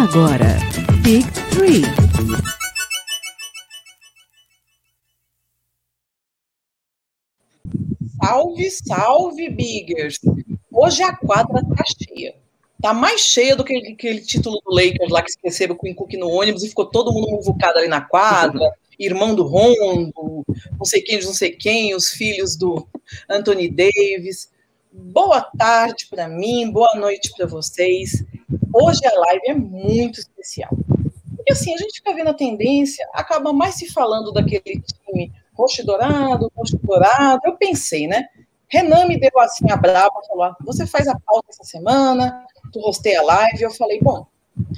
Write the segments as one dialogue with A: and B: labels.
A: Agora, Big Three.
B: Salve, salve, Biggers! Hoje a quadra tá cheia. Tá mais cheia do que aquele título do Lakers lá que esqueceram com o Cook no ônibus e ficou todo mundo muvucado ali na quadra. Irmão do Rondo, não sei quem, não sei quem, os filhos do Anthony Davis. Boa tarde para mim, boa noite para vocês. Hoje a live é muito especial. Porque assim, a gente fica vendo a tendência, acaba mais se falando daquele time roxo e dourado, roxo e dourado. Eu pensei, né? Renan me deu assim a brava, falou: você faz a pauta essa semana, tu rostei a live. Eu falei: bom,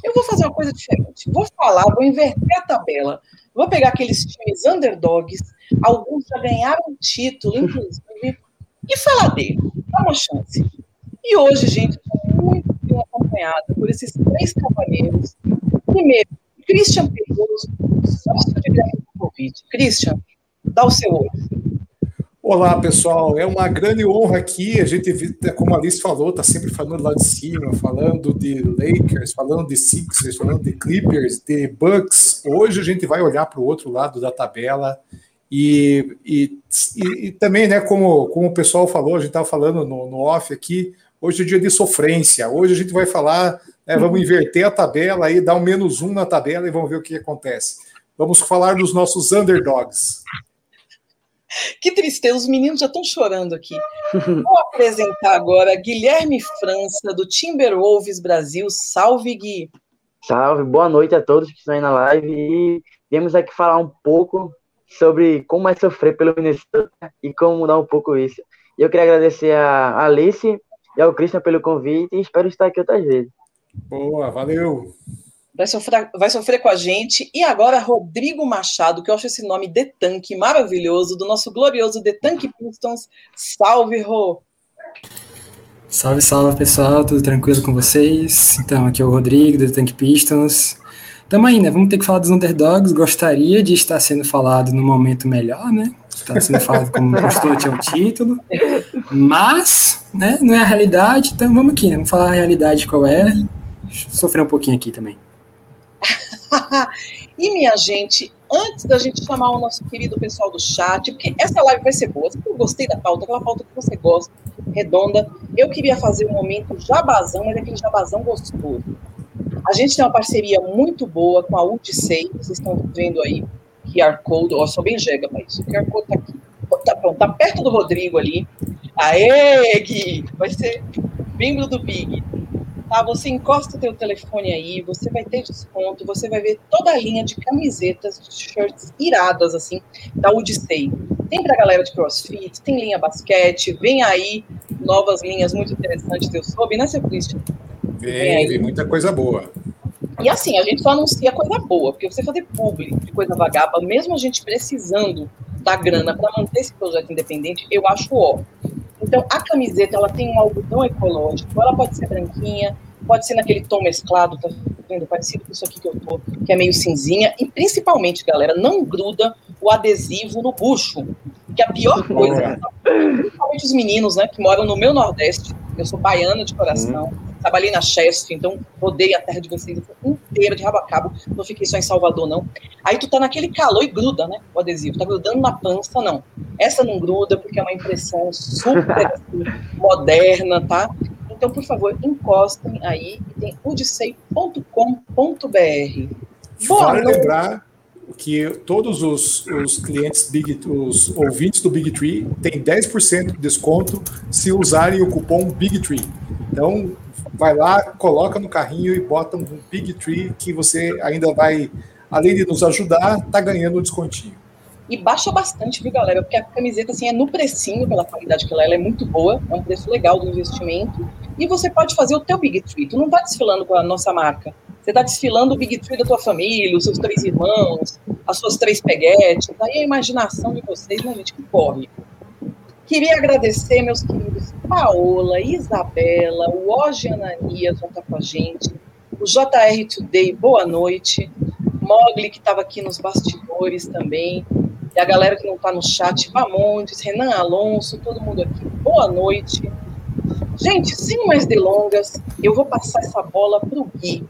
B: eu vou fazer uma coisa diferente. Vou falar, vou inverter a tabela. Vou pegar aqueles times underdogs, alguns já ganharam título, inclusive, e falar dele. Dá uma chance. E hoje, gente, muito bem acompanhada por esses três cavaleiros. Primeiro, Christian Pedroso, sócio de Grêmio Covid. Christian, dá o seu oi.
C: Olá, pessoal. É uma grande honra aqui. A gente, como a Alice falou, está sempre falando lá de cima, falando de Lakers, falando de Sixers, falando de Clippers, de Bucks. Hoje a gente vai olhar para o outro lado da tabela e, e, e, e, também, né, como, como o pessoal falou, a gente estava falando no, no off aqui, hoje é dia de sofrência. Hoje a gente vai falar, né, vamos inverter a tabela aí, dar um menos um na tabela e vamos ver o que acontece. Vamos falar dos nossos underdogs.
B: Que tristeza, os meninos já estão chorando aqui. Vou apresentar agora Guilherme França, do Timberwolves Brasil. Salve, Gui.
D: Salve, boa noite a todos que estão aí na live. E viemos aqui falar um pouco sobre como é sofrer pelo Minnesota e como mudar um pouco isso. E eu queria agradecer a Alice e ao Christian pelo convite e espero estar aqui outras vezes.
C: Boa, valeu.
B: Vai sofrer, vai sofrer com a gente. E agora, Rodrigo Machado, que eu acho esse nome de tanque maravilhoso, do nosso glorioso The Tank Pistons. Salve, Rô!
E: Salve, salve, pessoal. Tudo tranquilo com vocês? Então, aqui é o Rodrigo, do The Tank Pistons. Tamo aí, né? Vamos ter que falar dos underdogs. Gostaria de estar sendo falado no momento melhor, né? Está sendo falado como postulante ao título. Mas, né? Não é a realidade, então vamos aqui, né? Vamos falar a realidade qual é. Sofrer um pouquinho aqui também.
B: e minha gente, antes da gente chamar o nosso querido pessoal do chat, porque essa live vai ser boa, eu gostei da pauta, aquela pauta que você gosta, redonda, eu queria fazer um momento jabazão, mas é aquele jabazão gostoso. A gente tem uma parceria muito boa com a Udicei, vocês estão vendo aí, QR Code, ó, sou bem jega, mas o QR Code tá aqui. Tá pronto, tá perto do Rodrigo ali. Aê, Gui! Vai ser membro do Big. Tá, você encosta o teu telefone aí, você vai ter desconto, você vai ver toda a linha de camisetas, de shirts iradas, assim, da Udicei. Tem pra galera de crossfit, tem linha basquete, vem aí novas linhas muito interessantes, eu soube, né, seu Christian?
C: Vem, vem muita coisa boa.
B: E assim, a gente só anuncia coisa boa, porque você fazer público de coisa vagaba, mesmo a gente precisando da grana para manter esse projeto independente, eu acho ó. Então, a camiseta, ela tem um algodão ecológico, ela pode ser branquinha, pode ser naquele tom mesclado, tá vendo? Parecido com isso aqui que eu tô, que é meio cinzinha. E principalmente, galera, não gruda o adesivo no bucho, que é a pior coisa, principalmente os meninos, né, que moram no meu Nordeste, eu sou baiana de coração, uhum. Trabalhei na Chester, então rodei a terra de vocês inteira, de rabo a cabo, não fiquei só em Salvador, não. Aí tu tá naquele calor e gruda, né, o adesivo, tá grudando na pança, não. Essa não gruda, porque é uma impressão super assim, moderna, tá? Então, por favor, encostem aí, tem udicei.com.br.
C: Vale lembrar que todos os, os clientes, Big, os ouvintes do Big Tree têm 10% de desconto se usarem o cupom Big Tree. Então, vai lá, coloca no carrinho e bota um Big Tree que você ainda vai, além de nos ajudar, tá ganhando um descontinho.
B: E baixa bastante, viu, galera? Porque a camiseta, assim, é no precinho, pela qualidade que ela é, ela é muito boa, é um preço legal do investimento. E você pode fazer o teu Big Tree. Tu não tá desfilando com a nossa marca. Você está desfilando o Big Tree da tua família, os seus três irmãos, as suas três peguetes. Aí a imaginação de vocês, né, gente, que corre. Queria agradecer, meus queridos Paola, Isabela, o Oge Ananias vão estar com a gente, o JR Today, boa noite, Mogli, que estava aqui nos bastidores também, e a galera que não está no chat, Bamondes, Renan Alonso, todo mundo aqui, boa noite. Gente, sem mais delongas, eu vou passar essa bola para o Gui.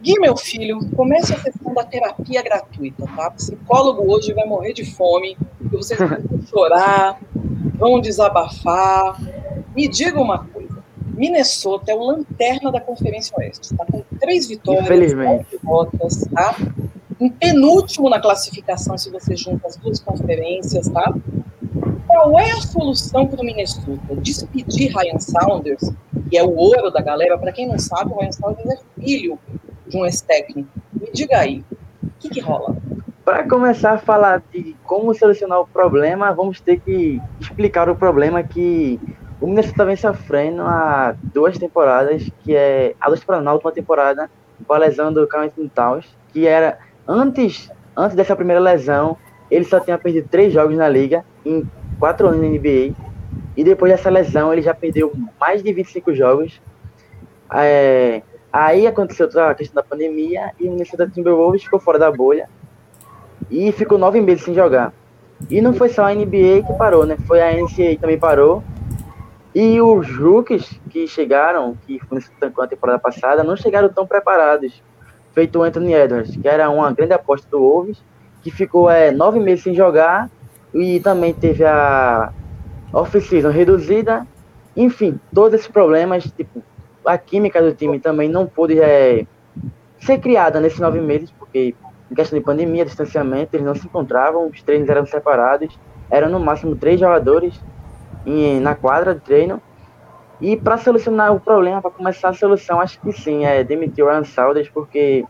B: Gui, meu filho, comece a sessão da terapia gratuita, tá? Psicólogo hoje vai morrer de fome, porque vocês vão chorar, vão desabafar. Me diga uma coisa: Minnesota é o lanterna da Conferência Oeste, tá? Com três vitórias,
D: Infelizmente.
B: derrotas, tá? Em penúltimo na classificação, se você junta as duas conferências, tá? Qual é a solução para o Minnesota? Despedir Ryan Saunders, que é o ouro da galera. Para quem não sabe, o Ryan Saunders é filho de um ex-técnico. Me diga aí, o que, que rola?
D: Para começar a falar de como solucionar o problema, vamos ter que explicar o problema que o Minnesota vem sofrendo há duas temporadas, que é a duas temporadas, na última temporada, com a lesão do Anthony Towns, que era antes, antes dessa primeira lesão, ele só tinha perdido três jogos na liga em quatro anos na NBA. E depois dessa lesão, ele já perdeu mais de 25 jogos. É, aí aconteceu toda a questão da pandemia e o Minnesota Timberwolves ficou fora da bolha e ficou nove meses sem jogar. E não foi só a NBA que parou, né? Foi a NCAA também parou. E os rookies que chegaram, que foram na temporada passada, não chegaram tão preparados. Feito o Anthony Edwards, que era uma grande aposta do Wolves, que ficou é, nove meses sem jogar e também teve a off-season reduzida. Enfim, todos esses problemas, tipo, a química do time também não pôde é, ser criada nesses nove meses, porque em questão de pandemia, distanciamento, eles não se encontravam, os treinos eram separados, eram no máximo três jogadores em, na quadra de treino. E para solucionar o problema, para começar a solução, acho que sim, é demitir o Aaron Saunders, porque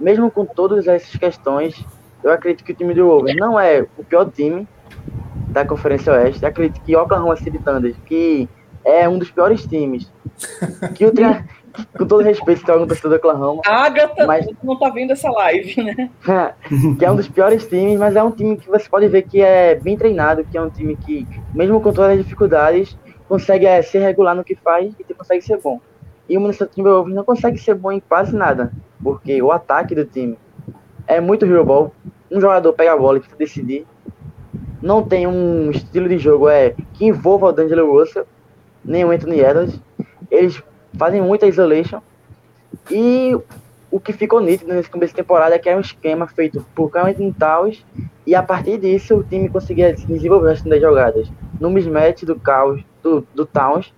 D: mesmo com todas essas questões, eu acredito que o time do Wolves não é o pior time da Conferência Oeste. Eu acredito que o Oklahoma City Thunder, que é um dos piores times, que o. com todo respeito tem algum torcedor do Oklahoma,
B: A Agatha
D: Mas-
B: não tá vendo essa live, né?
D: que é um dos piores times, mas é um time que você pode ver que é bem treinado, que é um time que, mesmo com todas as dificuldades, consegue é, ser regular no que faz e que consegue ser bom. E o Minnesota Timberwolves não consegue ser bom em quase nada, porque o ataque do time é muito hero ball. Um jogador pega a bola e tenta decidir. Não tem um estilo de jogo é que envolva o D'Angelo Russell, nem o Anthony Edwards. Eles fazem muita isolation. E o que ficou nítido nesse começo de temporada é que era um esquema feito por Anthony Towns e a partir disso o time conseguia desenvolver as das jogadas. No mismatch do caos do, do Towns,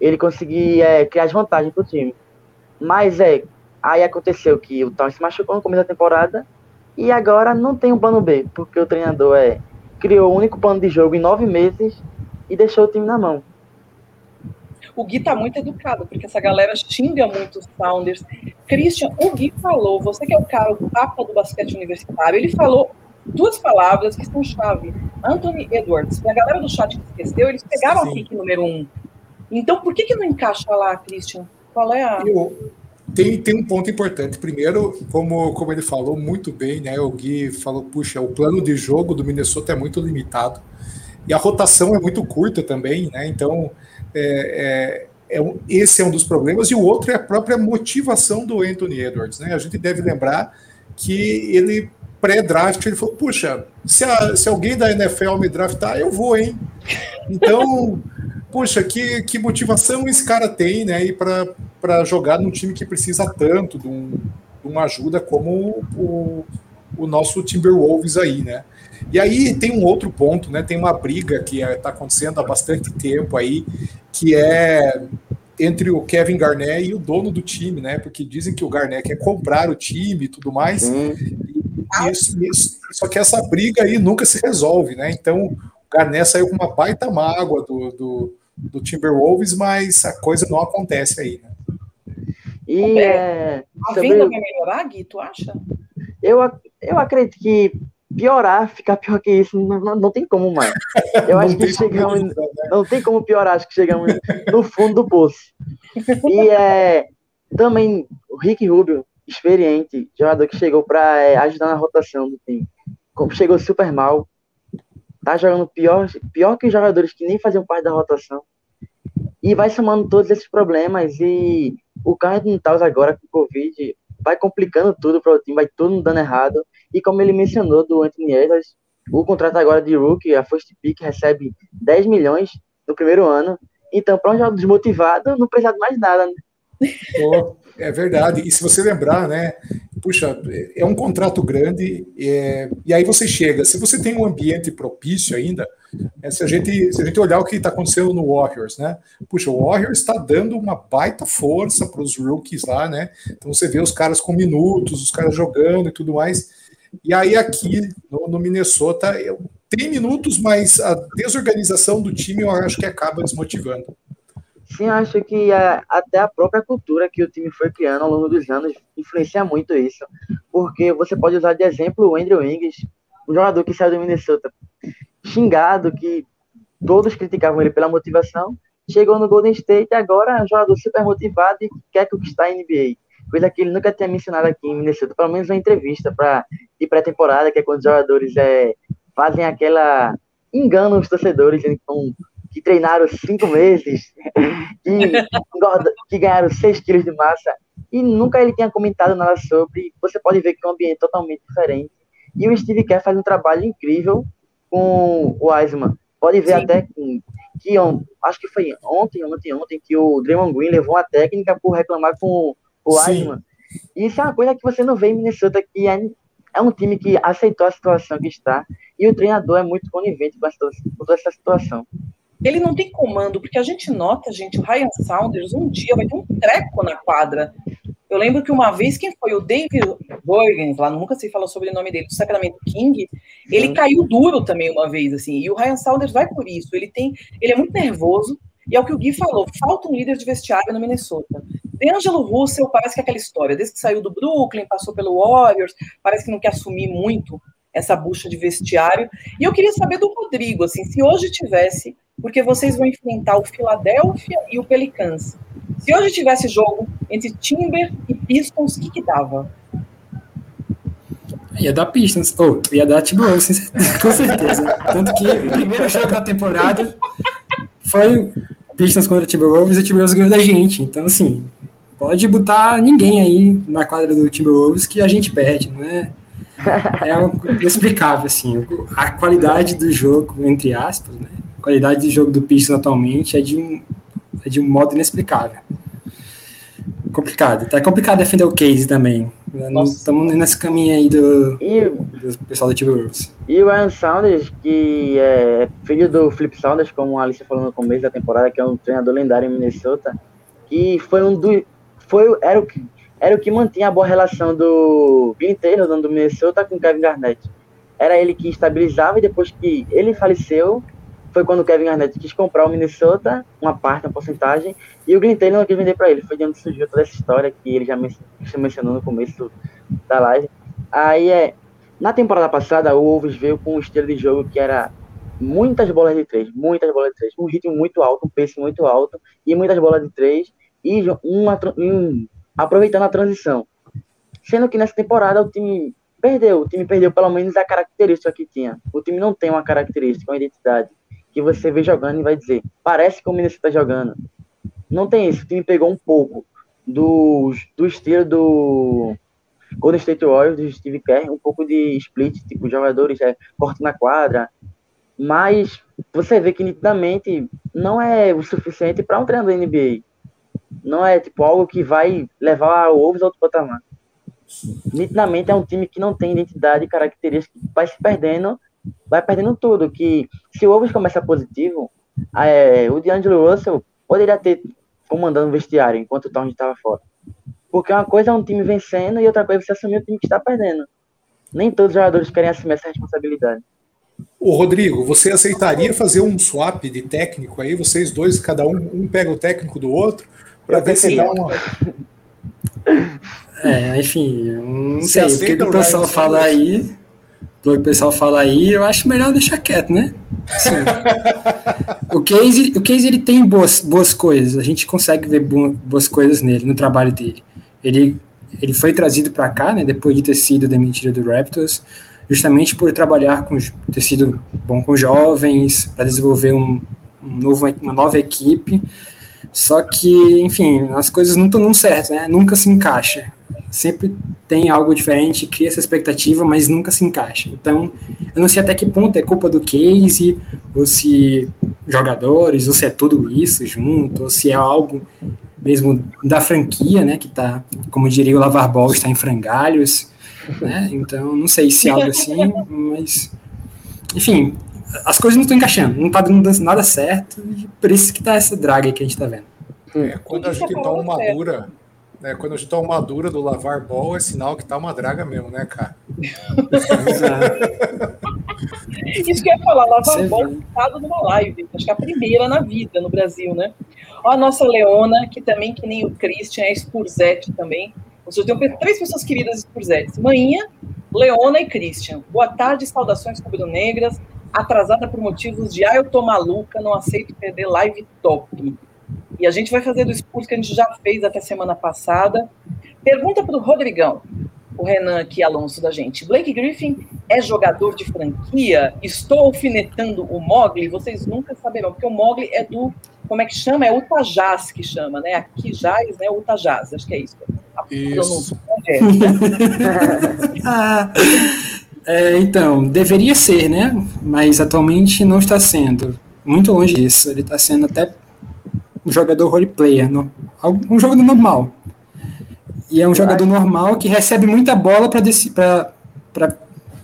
D: ele conseguia é, criar as vantagens pro time. Mas é, aí aconteceu que o Towns se machucou no começo da temporada e agora não tem um plano B, porque o treinador é, criou o único plano de jogo em nove meses e deixou o time na mão.
B: O Gui tá muito educado, porque essa galera xinga muito os Sounders. Christian, o Gui falou, você que é o cara, o papa do basquete universitário, ele falou duas palavras que são chave. Anthony Edwards. E a galera do chat que esqueceu, eles pegaram
C: Sim.
B: a pick número um. Então, por que que não encaixa lá, Christian? Qual é a...
C: Eu- tem, tem um ponto importante. Primeiro, como, como ele falou muito bem, né? O Gui falou, puxa, o plano de jogo do Minnesota é muito limitado. E a rotação é muito curta também, né? Então, é, é, é esse é um dos problemas. E o outro é a própria motivação do Anthony Edwards, né? A gente deve lembrar que ele, pré-draft, ele falou, puxa, se, a- se alguém da NFL me draftar, eu vou, hein? Então, puxa, que, que motivação esse cara tem, né? E para jogar num time que precisa tanto de, um- de uma ajuda como o, o nosso Timberwolves aí, né? E aí tem um outro ponto, né? Tem uma briga que está acontecendo há bastante tempo aí, que é entre o Kevin Garnett e o dono do time, né? Porque dizem que o Garnett quer comprar o time e tudo mais.
D: Sim.
C: Isso, isso. Só que essa briga aí nunca se resolve, né? Então o Garnett saiu com uma baita mágoa do, do, do Timberwolves, mas a coisa não acontece aí, né?
D: E é,
B: A venda vai melhorar, Gui, tu acha?
D: eu, eu acredito que piorar, ficar pior que isso, não, não, não tem como mais. Eu acho que chegamos,
C: né?
D: não tem como piorar, acho que chegamos no fundo do poço. E é, também o Rick Rubio, experiente, jogador que chegou para ajudar na rotação do time. Chegou super mal, tá jogando pior, pior que os jogadores que nem faziam parte da rotação. E vai somando todos esses problemas e o Carlos Towns agora com o Covid vai complicando tudo para o time, vai tudo dando errado. E como ele mencionou do Anthony Edwards, o contrato agora de rookie, a first pick, recebe 10 milhões no primeiro ano. Então, para um jogador desmotivado, não precisa de mais nada. Né?
C: Oh, é verdade. E se você lembrar, né? Puxa, é um contrato grande, é, e aí você chega. Se você tem um ambiente propício ainda, é, se, a gente, se a gente olhar o que está acontecendo no Warriors, né? Puxa, o Warriors está dando uma baita força para os rookies lá, né? Então você vê os caras com minutos, os caras jogando e tudo mais. E aí aqui no, no Minnesota tem minutos, mas a desorganização do time eu acho que acaba desmotivando.
D: Sim, acho que a, até a própria cultura que o time foi criando ao longo dos anos influencia muito isso. Porque você pode usar de exemplo o Andrew Wiggins, um jogador que saiu do Minnesota xingado, que todos criticavam ele pela motivação, chegou no Golden State e agora é um jogador super motivado e quer conquistar a NBA. Coisa que ele nunca tinha mencionado aqui em Minnesota, pelo menos uma entrevista pra, de pré-temporada, que é quando os jogadores é, fazem aquela. enganam os torcedores, então que treinaram cinco meses, que, que ganharam seis quilos de massa, e nunca ele tinha comentado nada sobre. Você pode ver que é um ambiente totalmente diferente. E o Steve Kerr faz um trabalho incrível com o Wiseman. Pode ver Sim. até que, que acho que foi ontem, ontem, ontem, que o Draymond Green levou a técnica por reclamar com o Wiseman. E isso é uma coisa que você não vê em Minnesota, que é, é um time que aceitou a situação que está, e o treinador é muito conivente com, essa, com toda essa situação
B: ele não tem comando, porque a gente nota, gente, o Ryan Saunders um dia vai ter um treco na quadra. Eu lembro que uma vez, quem foi? O David Borgens, lá nunca se falou sobre o nome dele, do Sacramento King, ele caiu duro também uma vez, assim, e o Ryan Saunders vai por isso, ele tem, ele é muito nervoso, e é o que o Gui falou, falta um líder de vestiário no Minnesota. D'Angelo Russell parece que é aquela história, desde que saiu do Brooklyn, passou pelo Warriors, parece que não quer assumir muito essa bucha de vestiário. E eu queria saber do Rodrigo, assim, se hoje tivesse, porque vocês vão enfrentar o Philadelphia e o Pelicans. Se hoje tivesse jogo entre Timber e Pistons, o que, que dava?
E: Ia dar Pistons, ou oh, ia dar Timberwolves, com certeza. Tanto que o primeiro jogo da temporada foi Pistons contra Timberwolves e o Timberwolves ganhou da gente. Então, assim, pode botar ninguém aí na quadra do Timberwolves que a gente perde, não é? É inexplicável, assim. A qualidade do jogo, entre aspas, né? A qualidade do jogo do Pistons atualmente é de um, é de um modo inexplicável. Complicado. Tá complicado defender o case também. Estamos nesse caminho aí do, e, do pessoal do Timberwolves.
D: E o Aaron Saunders, que é filho do Flip Saunders, como a Alice falou no começo da temporada, que é um treinador lendário em Minnesota, que foi um do. Foi, era o que era o que mantinha a boa relação do Glenn Taylor, dono do Minnesota, com Kevin Garnett. Era ele que estabilizava e depois que ele faleceu, foi quando o Kevin Garnett quis comprar o Minnesota, uma parte, uma porcentagem, e o Glenn Taylor não quis vender para ele. Foi de onde surgiu toda essa história que ele já mencionou no começo da live. Aí é. Na temporada passada, o Wolves veio com um estilo de jogo que era muitas bolas de três, muitas bolas de três, um ritmo muito alto, um pace muito alto, e muitas bolas de três, e uma, um, aproveitando a transição. Sendo que nessa temporada o time perdeu, o time perdeu pelo menos a característica que tinha. O time não tem uma característica, uma identidade que você vê jogando e vai dizer, parece que o Minnesota está jogando. Não tem isso, o time pegou um pouco do, do estilo do Golden State Warriors, do Steve Kerr, um pouco de split, tipo, jogadores é, na quadra, mas você vê que nitidamente não é o suficiente para um treinador da NBA não é tipo algo que vai levar o Wolves a outro patamar. Nitidamente é um time que não tem identidade e características, vai se perdendo, vai perdendo tudo. Que se o Wolves começar positivo, é, o D'Angelo Russell poderia ter comandando o vestiário enquanto o Towns estava fora. Porque uma coisa é um time vencendo e outra coisa é você assumir o time que está perdendo. Nem todos os jogadores querem assumir essa responsabilidade.
C: O Rodrigo, você aceitaria fazer um swap de técnico aí? Vocês dois, cada um, um pega o técnico do outro, para ver se dá uma.
E: É, enfim, não sei. O que, o pessoal fala aí. O que o pessoal fala aí, eu acho melhor deixar quieto, né? Assim, o Case, o Case ele tem boas, boas coisas, a gente consegue ver boas coisas nele, no trabalho dele. Ele, ele foi trazido para cá, né, depois de ter sido demitido do Raptors, justamente por trabalhar com, ter sido bom com jovens, para desenvolver um, um novo, uma nova equipe. Só que, enfim, as coisas estão dando certo, né? Nunca se encaixa. Sempre tem algo diferente, cria essa expectativa, mas nunca se encaixa. Então, eu não sei até que ponto é culpa do case, ou se jogadores, ou se é tudo isso junto, ou se é algo mesmo da franquia, né, que está, como diria o Lavar Ball, está em frangalhos, né, então não sei se é algo assim, mas, enfim, as coisas não estão encaixando, não está dando nada certo, e por isso que está essa draga que a gente está vendo.
C: É, quando a gente toma uma dura, né, quando a gente toma uma dura do Lavar Ball, é sinal que tá uma draga mesmo, né, cara?
B: Isso que eu ia falar, Lavar Ball citado numa live, acho que é a primeira na vida no Brasil, né? Ó, a nossa Leona, que também, que nem o Christian, é Spurzete também. Ou seja, eu tenho três pessoas queridas Spurzetes. Manhã, Leona e Christian. Boa tarde, saudações rubro-negras. Atrasada por motivos de, ah, eu tô maluca, não aceito perder live top. E a gente vai fazer do Spurs que a gente já fez até semana passada. Pergunta para o Rodrigão, o Renan aqui, Alonso da gente. Blake Griffin é jogador de franquia? Estou alfinetando o Mogli? Vocês nunca saberão, porque o Mogli é do, como é que chama? É o Tajaz que chama, né? Aqui Jaz, né? O Tajaz, acho que é isso.
C: Isso.
E: é, então, deveria ser, né? Mas atualmente não está sendo. Muito longe disso. Ele está sendo até um jogador roleplayer, no, um jogador normal. E é um jogador normal que recebe muita bola para para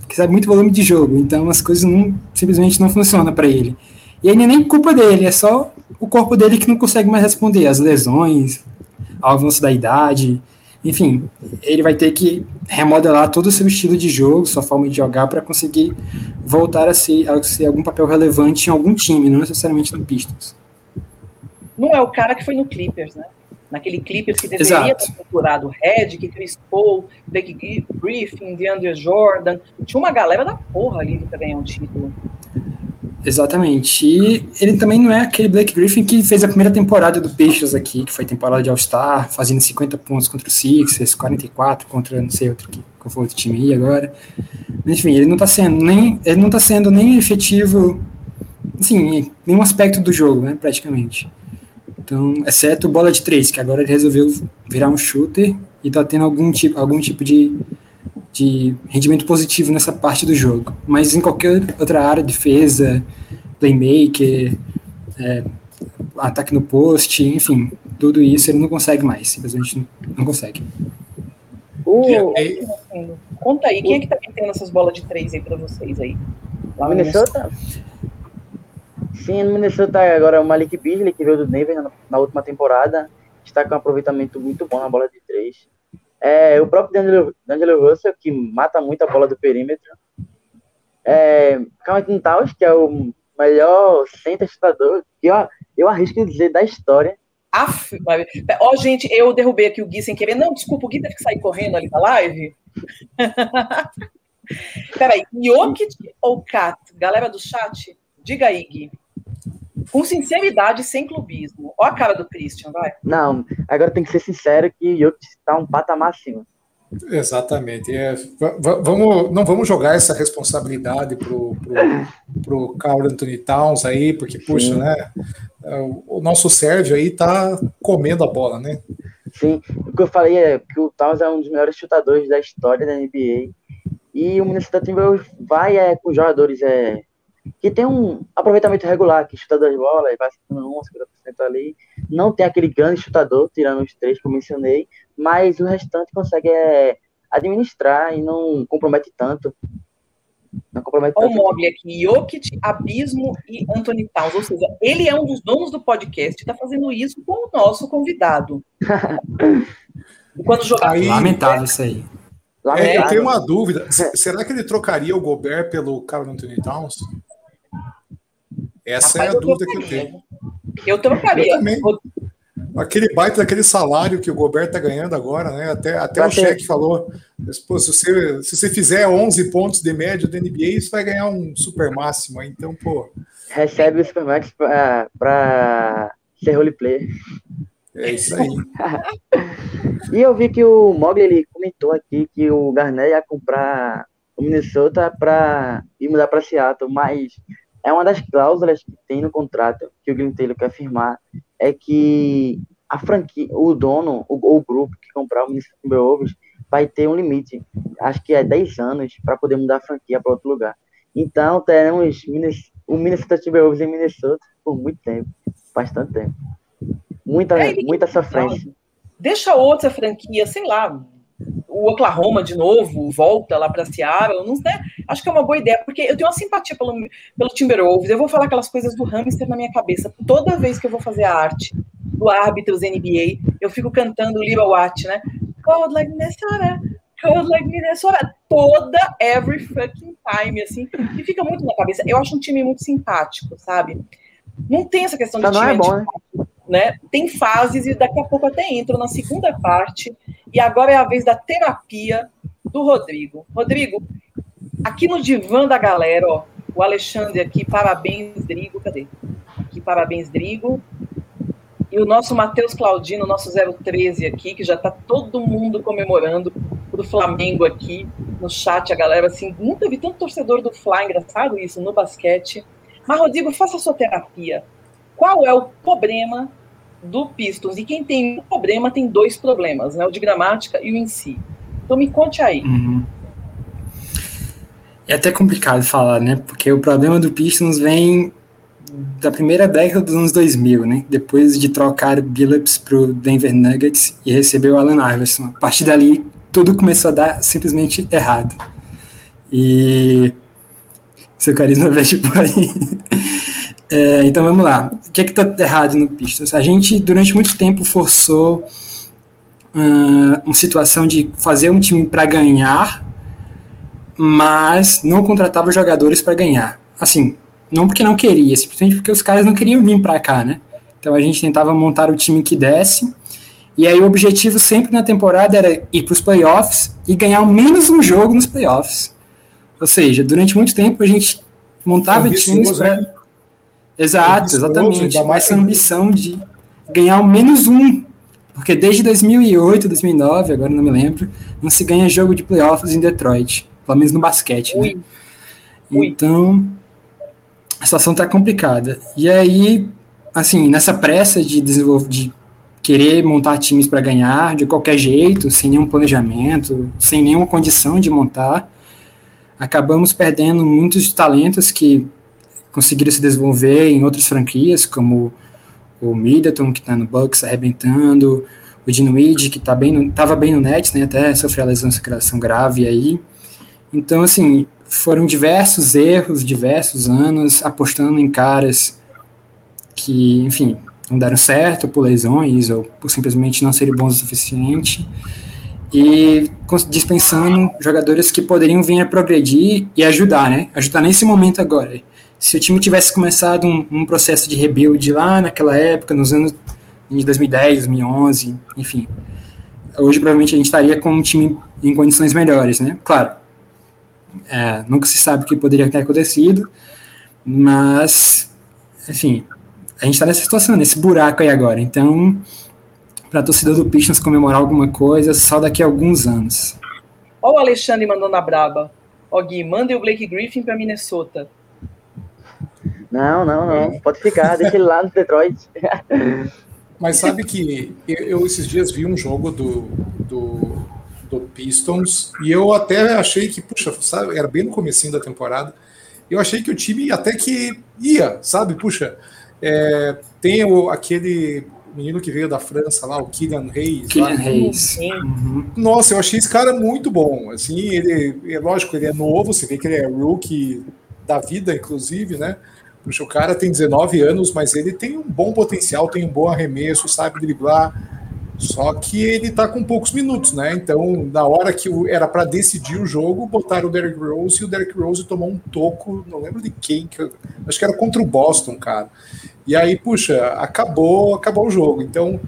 E: recebe muito volume de jogo. Então as coisas não, simplesmente não funcionam para ele. E não é nem culpa dele, é só o corpo dele que não consegue mais responder. As lesões, o avanço da idade, enfim, ele vai ter que remodelar todo o seu estilo de jogo, sua forma de jogar, para conseguir voltar a ser, a ser algum papel relevante em algum time, não necessariamente no Pistons
B: não é o cara que foi no Clippers, né? Naquele Clippers que deveria Exato. ter procurado Red, que Chris Paul, Blake Griffin, DeAndre Jordan. Tinha uma galera da porra ali para ganhar um título.
E: Exatamente. E ele também não é aquele Blake Griffin que fez a primeira temporada do Peixes aqui, que foi temporada de All-Star, fazendo 50 pontos contra o Sixers, 44 contra não sei outro que qual foi outro time aí agora. Enfim, ele não tá sendo nem ele não tá sendo nem efetivo assim, em nenhum aspecto do jogo, né, praticamente. Então, exceto bola de três, que agora ele resolveu virar um shooter e tá tendo algum tipo, algum tipo de, de rendimento positivo nessa parte do jogo. Mas em qualquer outra área, defesa, playmaker, é, ataque no post, enfim, tudo isso ele não consegue mais, simplesmente não, não consegue.
B: Uh, conta aí, quem é que tá metendo essas bolas de três aí para vocês aí?
D: Lá Minnesota? Sim, no Minnesota agora o Malik Beasley, que veio do Denver na, na, última temporada, está com um aproveitamento muito bom na bola de três. É, o próprio D'Angelo, Russell, que mata muito a bola do perímetro. É, Cameron Towns, que é o melhor center chutador, que eu, eu arrisco dizer da história.
B: Aff, ó, gente, eu derrubei aqui o Gui sem querer. Não, desculpa, o Gui teve que sair correndo ali na live. Peraí, Jokic ou Kat? Galera do chat, diga aí, Gui com sinceridade, sem clubismo. Ó a cara do Christian, vai.
D: Não, agora tem que ser sincero que o Jokic está um patamar acima.
C: Exatamente. É, vamos, não vamos jogar essa responsabilidade pro, pro, pro Carl Anthony Towns aí, porque, puxa, né? O nosso Sérgio aí tá comendo a bola, né?
D: Sim, o que eu falei é que o Towns é um dos melhores chutadores da história da NBA. E o Minnesota Timberwolves vai é, com jogadores é, que tem um aproveitamento regular, que chuta das bolas, vai 51, 50% ali. Não tem aquele grande chutador, tirando os três que eu mencionei, mas o restante consegue é, administrar e não compromete tanto.
B: Não compromete Olha tanto. o Mogli aqui, Jokic, Abismo e Anthony Towns. Ou seja, ele é um dos donos do podcast e está fazendo isso com o nosso convidado.
E: Quando jogar aí, Lamentável isso aí.
C: É, eu tenho uma dúvida. Será que ele trocaria o Gobert pelo Carl Anthony Towns? Essa Rapaz, é a dúvida que eu tenho.
B: Eu trocaria. Eu
C: Aquele baita daquele salário que o Gobert está ganhando agora, né? Até, até o cheque falou: se, você, se você fizer 11 pontos de média do NBA, você vai ganhar um super máximo. Então, pô.
D: Recebe o super max para ser roleplay.
C: É isso aí.
D: e eu vi que o Mogli ele comentou aqui que o Garnett ia comprar o Minnesota para ir mudar para Seattle, mas é uma das cláusulas que tem no contrato que o Green Taylor quer firmar é que a franquia, o dono, o, o grupo que comprar o Minnesota Timberwolves vai ter um limite, acho que é 10 anos para poder mudar a franquia para outro lugar. Então teremos o Minnesota Timberwolves em Minnesota por muito tempo, bastante tempo. Muita,
B: É,
D: muita sofrência.
B: Deixa outra franquia, sei lá, o Oklahoma de novo, volta lá para Seattle, não sei, acho que é uma boa ideia, porque eu tenho uma simpatia pelo, pelo Timberwolves, eu vou falar aquelas coisas do hamster na minha cabeça, toda vez que eu vou fazer a arte do árbitros NBA, eu fico cantando Little Watch, né? Cold like Minnesota, cold like Minnesota, toda, every fucking time, assim, e fica muito na cabeça. Eu acho um time muito simpático, sabe? Não tem essa questão de
D: Mas não é
B: time
D: bom, né?
B: Né? Tem fases e daqui a pouco até entro na segunda parte. E agora é a vez da terapia do Rodrigo. Rodrigo, aqui no divã da galera, ó, o Alexandre aqui, parabéns, Drigo, cadê? Aqui, parabéns, Drigo. E o nosso Matheus Claudino, nosso 013 aqui, que já tá todo mundo comemorando pro Flamengo aqui no chat, a galera assim, nunca vi tanto torcedor do Fly, engraçado isso, no basquete. Mas, Rodrigo, faça a sua terapia. Qual é o problema do Pistons? E quem tem um problema tem dois problemas, né? O de gramática e o em si. Então me conte aí.
E: Uhum. É até complicado falar, né? Porque o problema do Pistons vem da primeira década dos anos 2000, né? Depois de trocar Billups pro Denver Nuggets e receber o Allen Iverson. A partir dali, tudo começou a dar simplesmente errado. E seu carisma veste por aí. É, então vamos lá. O que é que tá errado no Pistons? A gente, durante muito tempo, forçou uh, uma situação de fazer um time para ganhar, mas não contratava jogadores para ganhar. Assim, não porque não queria, simplesmente porque os caras não queriam vir para cá, né? Então a gente tentava montar o time que desse, e aí o objetivo sempre na temporada era ir para os playoffs e ganhar menos um jogo nos playoffs. Ou seja, durante muito tempo a gente montava times para. Exato, exatamente.
C: ainda mais
E: essa ambição de ganhar o menos um. Porque desde 2008, 2009, agora não me lembro, não se ganha jogo de playoffs em Detroit. Pelo menos no basquete, né?
B: Ui.
E: Então, a situação tá complicada. E aí, assim, nessa pressa de desenvolver, de querer montar times para ganhar de qualquer jeito, sem nenhum planejamento, sem nenhuma condição de montar, acabamos perdendo muitos talentos que conseguiram se desenvolver em outras franquias, como o Middleton, que está no Bucks arrebentando, o Dinwiddie, que tá bem no, tava bem no Nets, né, até sofreu a lesão, lesão grave aí. Então, assim, foram diversos erros, diversos anos apostando em caras que, enfim, não deram certo por lesões ou por simplesmente não serem bons o suficiente e dispensando jogadores que poderiam vir a progredir e ajudar, né? Ajudar nesse momento agora. Se o time tivesse começado um, um processo de rebuild lá naquela época, nos anos de 2010, 2011, enfim, hoje provavelmente a gente estaria com um time em condições melhores, né? Claro, é, nunca se sabe o que poderia ter acontecido, mas, enfim, a gente está nessa situação, nesse buraco aí agora. Então, para a torcida do Pistons comemorar alguma coisa, só daqui a alguns anos.
B: Ó o Alexandre mandando a braba. Ó, Gui, mandem o Blake Griffin para Minnesota.
D: Não, não, não. Pode ficar, deixa ele lá no Detroit.
C: Mas sabe que eu, esses dias vi um jogo do, do, do Pistons e eu até achei que, puxa, sabe, era bem no comecinho da temporada. Eu achei que o time até que ia, sabe? Puxa, é, tem o, aquele menino que veio da França lá, o Kylian Reis.
E: Kylian. Reis.
B: Sim.
E: Uhum.
C: Nossa, eu achei esse cara muito bom. Assim, ele, é lógico, ele é novo, você vê que ele é rookie da vida, inclusive, né? Puxa, o cara tem 19 anos, mas ele tem um bom potencial, tem um bom arremesso, sabe driblar. Só que ele tá com poucos minutos, né? Então, na hora que era para decidir o jogo, botaram o Derrick Rose e o Derrick Rose tomou um toco, não lembro de quem, que eu- acho que era contra o Boston, cara. E aí, puxa, acabou, acabou o jogo. Então,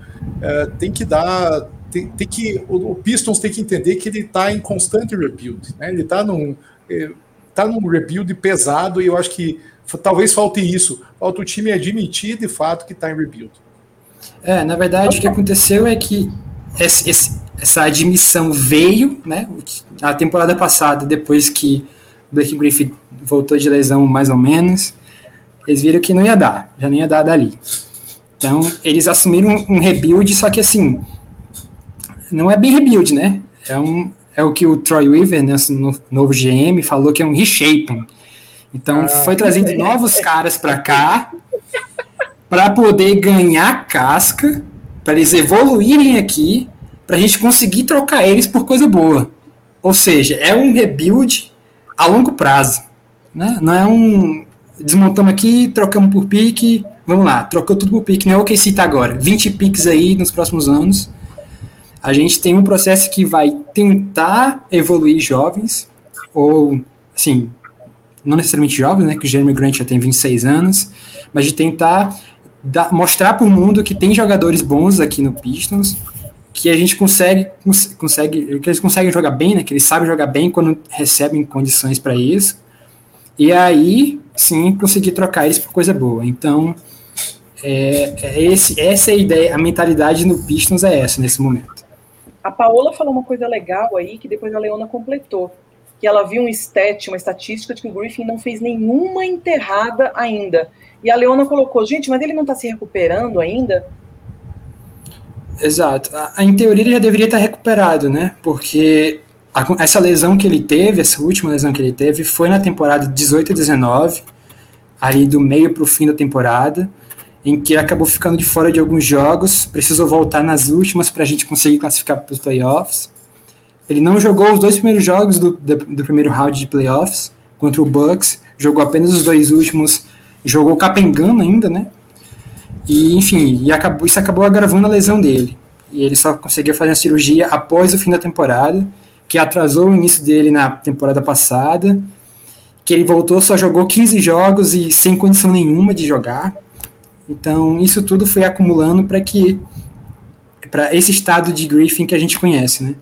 C: é, tem que dar, tem, tem que o, Pistons tem que entender que ele está em constante rebuild, né? Ele está num tá num rebuild pesado e eu acho que talvez falte isso. Falta o time admitir de fato que está em rebuild.
E: É, na verdade, o que aconteceu é que esse- esse- essa admissão veio, né? A temporada passada, depois que o Blake Griffin voltou de lesão, mais ou menos, eles viram que não ia dar, já não ia dar dali. Então, eles assumiram um, um rebuild, só que assim, não é bem rebuild, né? É, um, é o que o Troy Weaver, né, no novo GM, falou que é um reshaping. Então,
C: Ah.
E: foi trazido novos caras para cá para poder ganhar casca, para eles evoluírem aqui, para a gente conseguir trocar eles por coisa boa. Ou seja, é um rebuild a longo prazo. Né? Não é um. Desmontamos aqui, trocamos por pique, vamos lá, trocou tudo por pique, não é o que cita agora. 20 piques aí nos próximos anos. A gente tem um processo que vai tentar evoluir jovens, ou, assim, não necessariamente jovens, né, que o Jeremy Grant já tem 26 anos, mas de tentar dar, mostrar para o mundo que tem jogadores bons aqui no Pistons, que a gente consegue, consegue que eles conseguem jogar bem, né, que eles sabem jogar bem quando recebem condições para isso, e aí, sim, conseguir trocar eles por coisa boa. Então, é, é esse, essa é a ideia, a mentalidade no Pistons é essa nesse momento.
B: A Paola falou uma coisa legal aí, que depois a Leona completou que ela viu um stat, uma estatística de que o Griffin não fez nenhuma enterrada ainda. E a Leona colocou, gente, mas ele não está se recuperando ainda?
E: Exato. Em teoria ele já deveria estar recuperado, né? Porque essa lesão que ele teve, essa última lesão que ele teve, foi na temporada 18 e 19, ali do meio para o fim da temporada, em que acabou ficando de fora de alguns jogos, precisou voltar nas últimas para a gente conseguir classificar para os playoffs. Ele não jogou os dois primeiros jogos do, do, do, primeiro round de playoffs contra o Bucks, jogou apenas os dois últimos, jogou capengando ainda, né? E enfim, e acabou, isso acabou agravando a lesão dele. E ele só conseguiu fazer a cirurgia após o fim da temporada, que atrasou o início dele na temporada passada, que ele voltou, só jogou 15 jogos e sem condição nenhuma de jogar. Então, isso tudo foi acumulando para que para esse estado de Griffin que a gente conhece, né?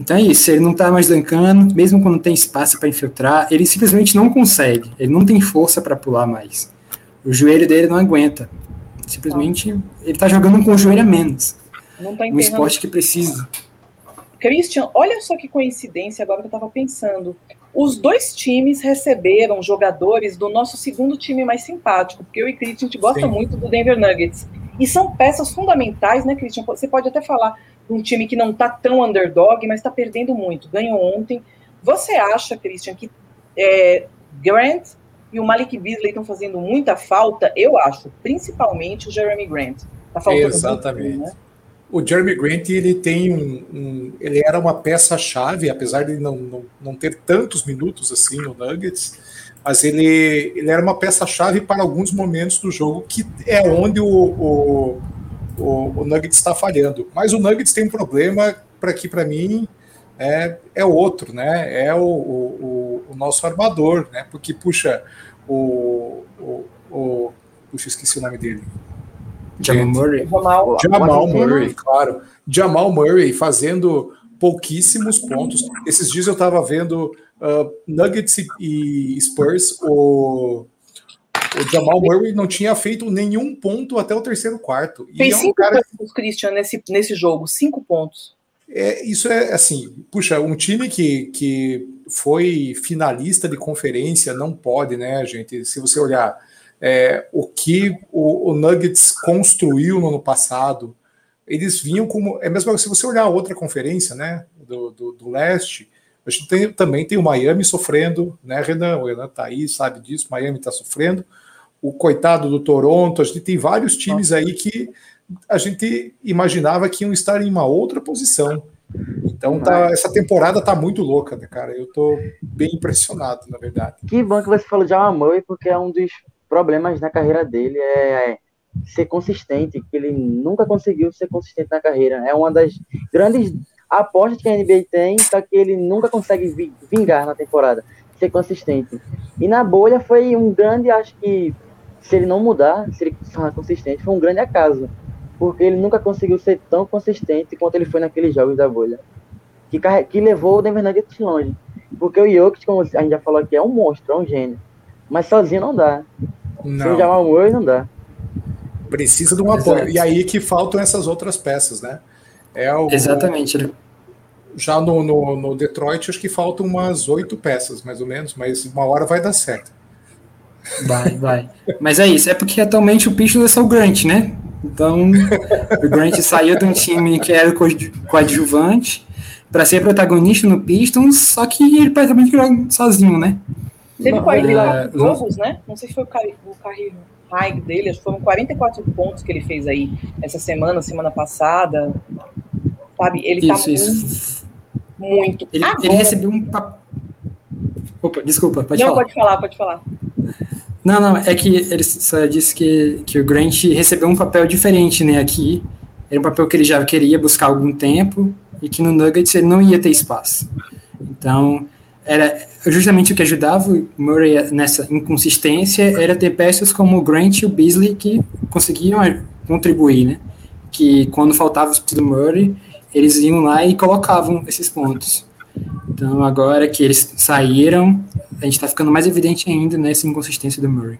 E: Então é isso, ele não está mais dancando, mesmo quando tem espaço para infiltrar, ele simplesmente não consegue, ele não tem força para pular mais. O joelho dele não aguenta. Simplesmente ele está jogando com o joelho a menos. Não tá um esporte que precisa.
B: Christian, olha só que coincidência agora que eu estava pensando. Os dois times receberam jogadores do nosso segundo time mais simpático, porque eu e Christian a gente gosta Sim. muito do Denver Nuggets. E são peças fundamentais, né, Christian? Você pode até falar um time que não está tão underdog, mas está perdendo muito. Ganhou ontem. Você acha, Christian, que é, Grant e o Malik Beasley estão fazendo muita falta? Eu acho, principalmente o Jeremy Grant.
C: Tá faltando Exatamente. Muito, né? O Jeremy Grant ele tem um, um ele era uma peça chave, apesar de não, não, não ter tantos minutos assim no Nuggets, mas ele, ele era uma peça chave para alguns momentos do jogo que é onde o, o o, o Nuggets está falhando. Mas o Nuggets tem um problema para que, para mim, é, é outro, né? É o, o, o, nosso armador, né? Porque, puxa, o, o, o puxa, esqueci o nome dele.
E: Jamal Murray.
C: Jamal, Jamal Murray, claro. Jamal Murray fazendo pouquíssimos pontos. Esses dias eu estava vendo uh, Nuggets e Spurs, o o Jamal Murray não tinha feito nenhum ponto até o terceiro quarto.
B: Fez é um cinco cara... pontos, Christian, nesse, nesse jogo. Cinco pontos.
C: É, isso é assim, puxa, um time que, que foi finalista de conferência não pode, né, gente? Se você olhar é, o que o, o, Nuggets construiu no ano passado, eles vinham como. É mesmo se você olhar a outra conferência, né, do, do, do leste, a gente tem, também tem o Miami sofrendo, né, Renan? O Renan tá aí, sabe disso, Miami está sofrendo o coitado do Toronto, a gente tem vários times aí que a gente imaginava que iam estar em uma outra posição. Então tá, essa temporada tá muito louca, né, cara? Eu tô bem impressionado, na verdade.
D: Que bom que você falou de Alan porque é um dos problemas na carreira dele é ser consistente, que ele nunca conseguiu ser consistente na carreira. É uma das grandes apostas que a NBA tem, só que ele nunca consegue vingar na temporada, ser consistente. E na bolha foi um grande, acho que se ele não mudar, se ele for consistente, foi um grande acaso. Porque ele nunca conseguiu ser tão consistente quanto ele foi naqueles jogos da bolha. Que, que levou o Denver Nuggets longe. Porque o Jokic, como a gente já falou aqui, é um monstro, é um gênio. Mas sozinho não dá. Não. Sem o Jamal Murray não dá.
C: Precisa de um apoio. E aí que faltam essas outras peças, né?
E: É o, Exatamente.
C: Já no, no, no Detroit, acho que faltam umas oito peças, mais ou menos, mas uma hora vai dar certo.
E: Vai, vai. Mas é isso, é porque atualmente o Pistons é só o Grant, né? Então, o Grant saiu de um time que era coadjuvante para ser protagonista no Pistons, só que ele praticamente joga sozinho, né?
B: Teve 49 é, jogos, né? Não sei se foi o Carrilho. high dele, acho que foram 44 pontos que ele fez aí essa semana, semana passada. Sabe? Ele isso, tá isso. muito, muito.
E: Ele, ele recebeu um papel. Opa, desculpa, pode
B: Não,
E: falar.
B: pode falar, pode falar.
E: Não, não, é que ele só disse que, que o Grant recebeu um papel diferente, né, aqui. Era um papel que ele já queria buscar há algum tempo e que no Nuggets ele não ia ter espaço. Então, era justamente o que ajudava o Murray nessa inconsistência era ter peças como o Grant e o Beasley que conseguiam contribuir, né? Que quando faltava o do Murray, eles iam lá e colocavam esses pontos. Então, agora que eles saíram, a gente está ficando mais evidente ainda nessa inconsistência do Murray.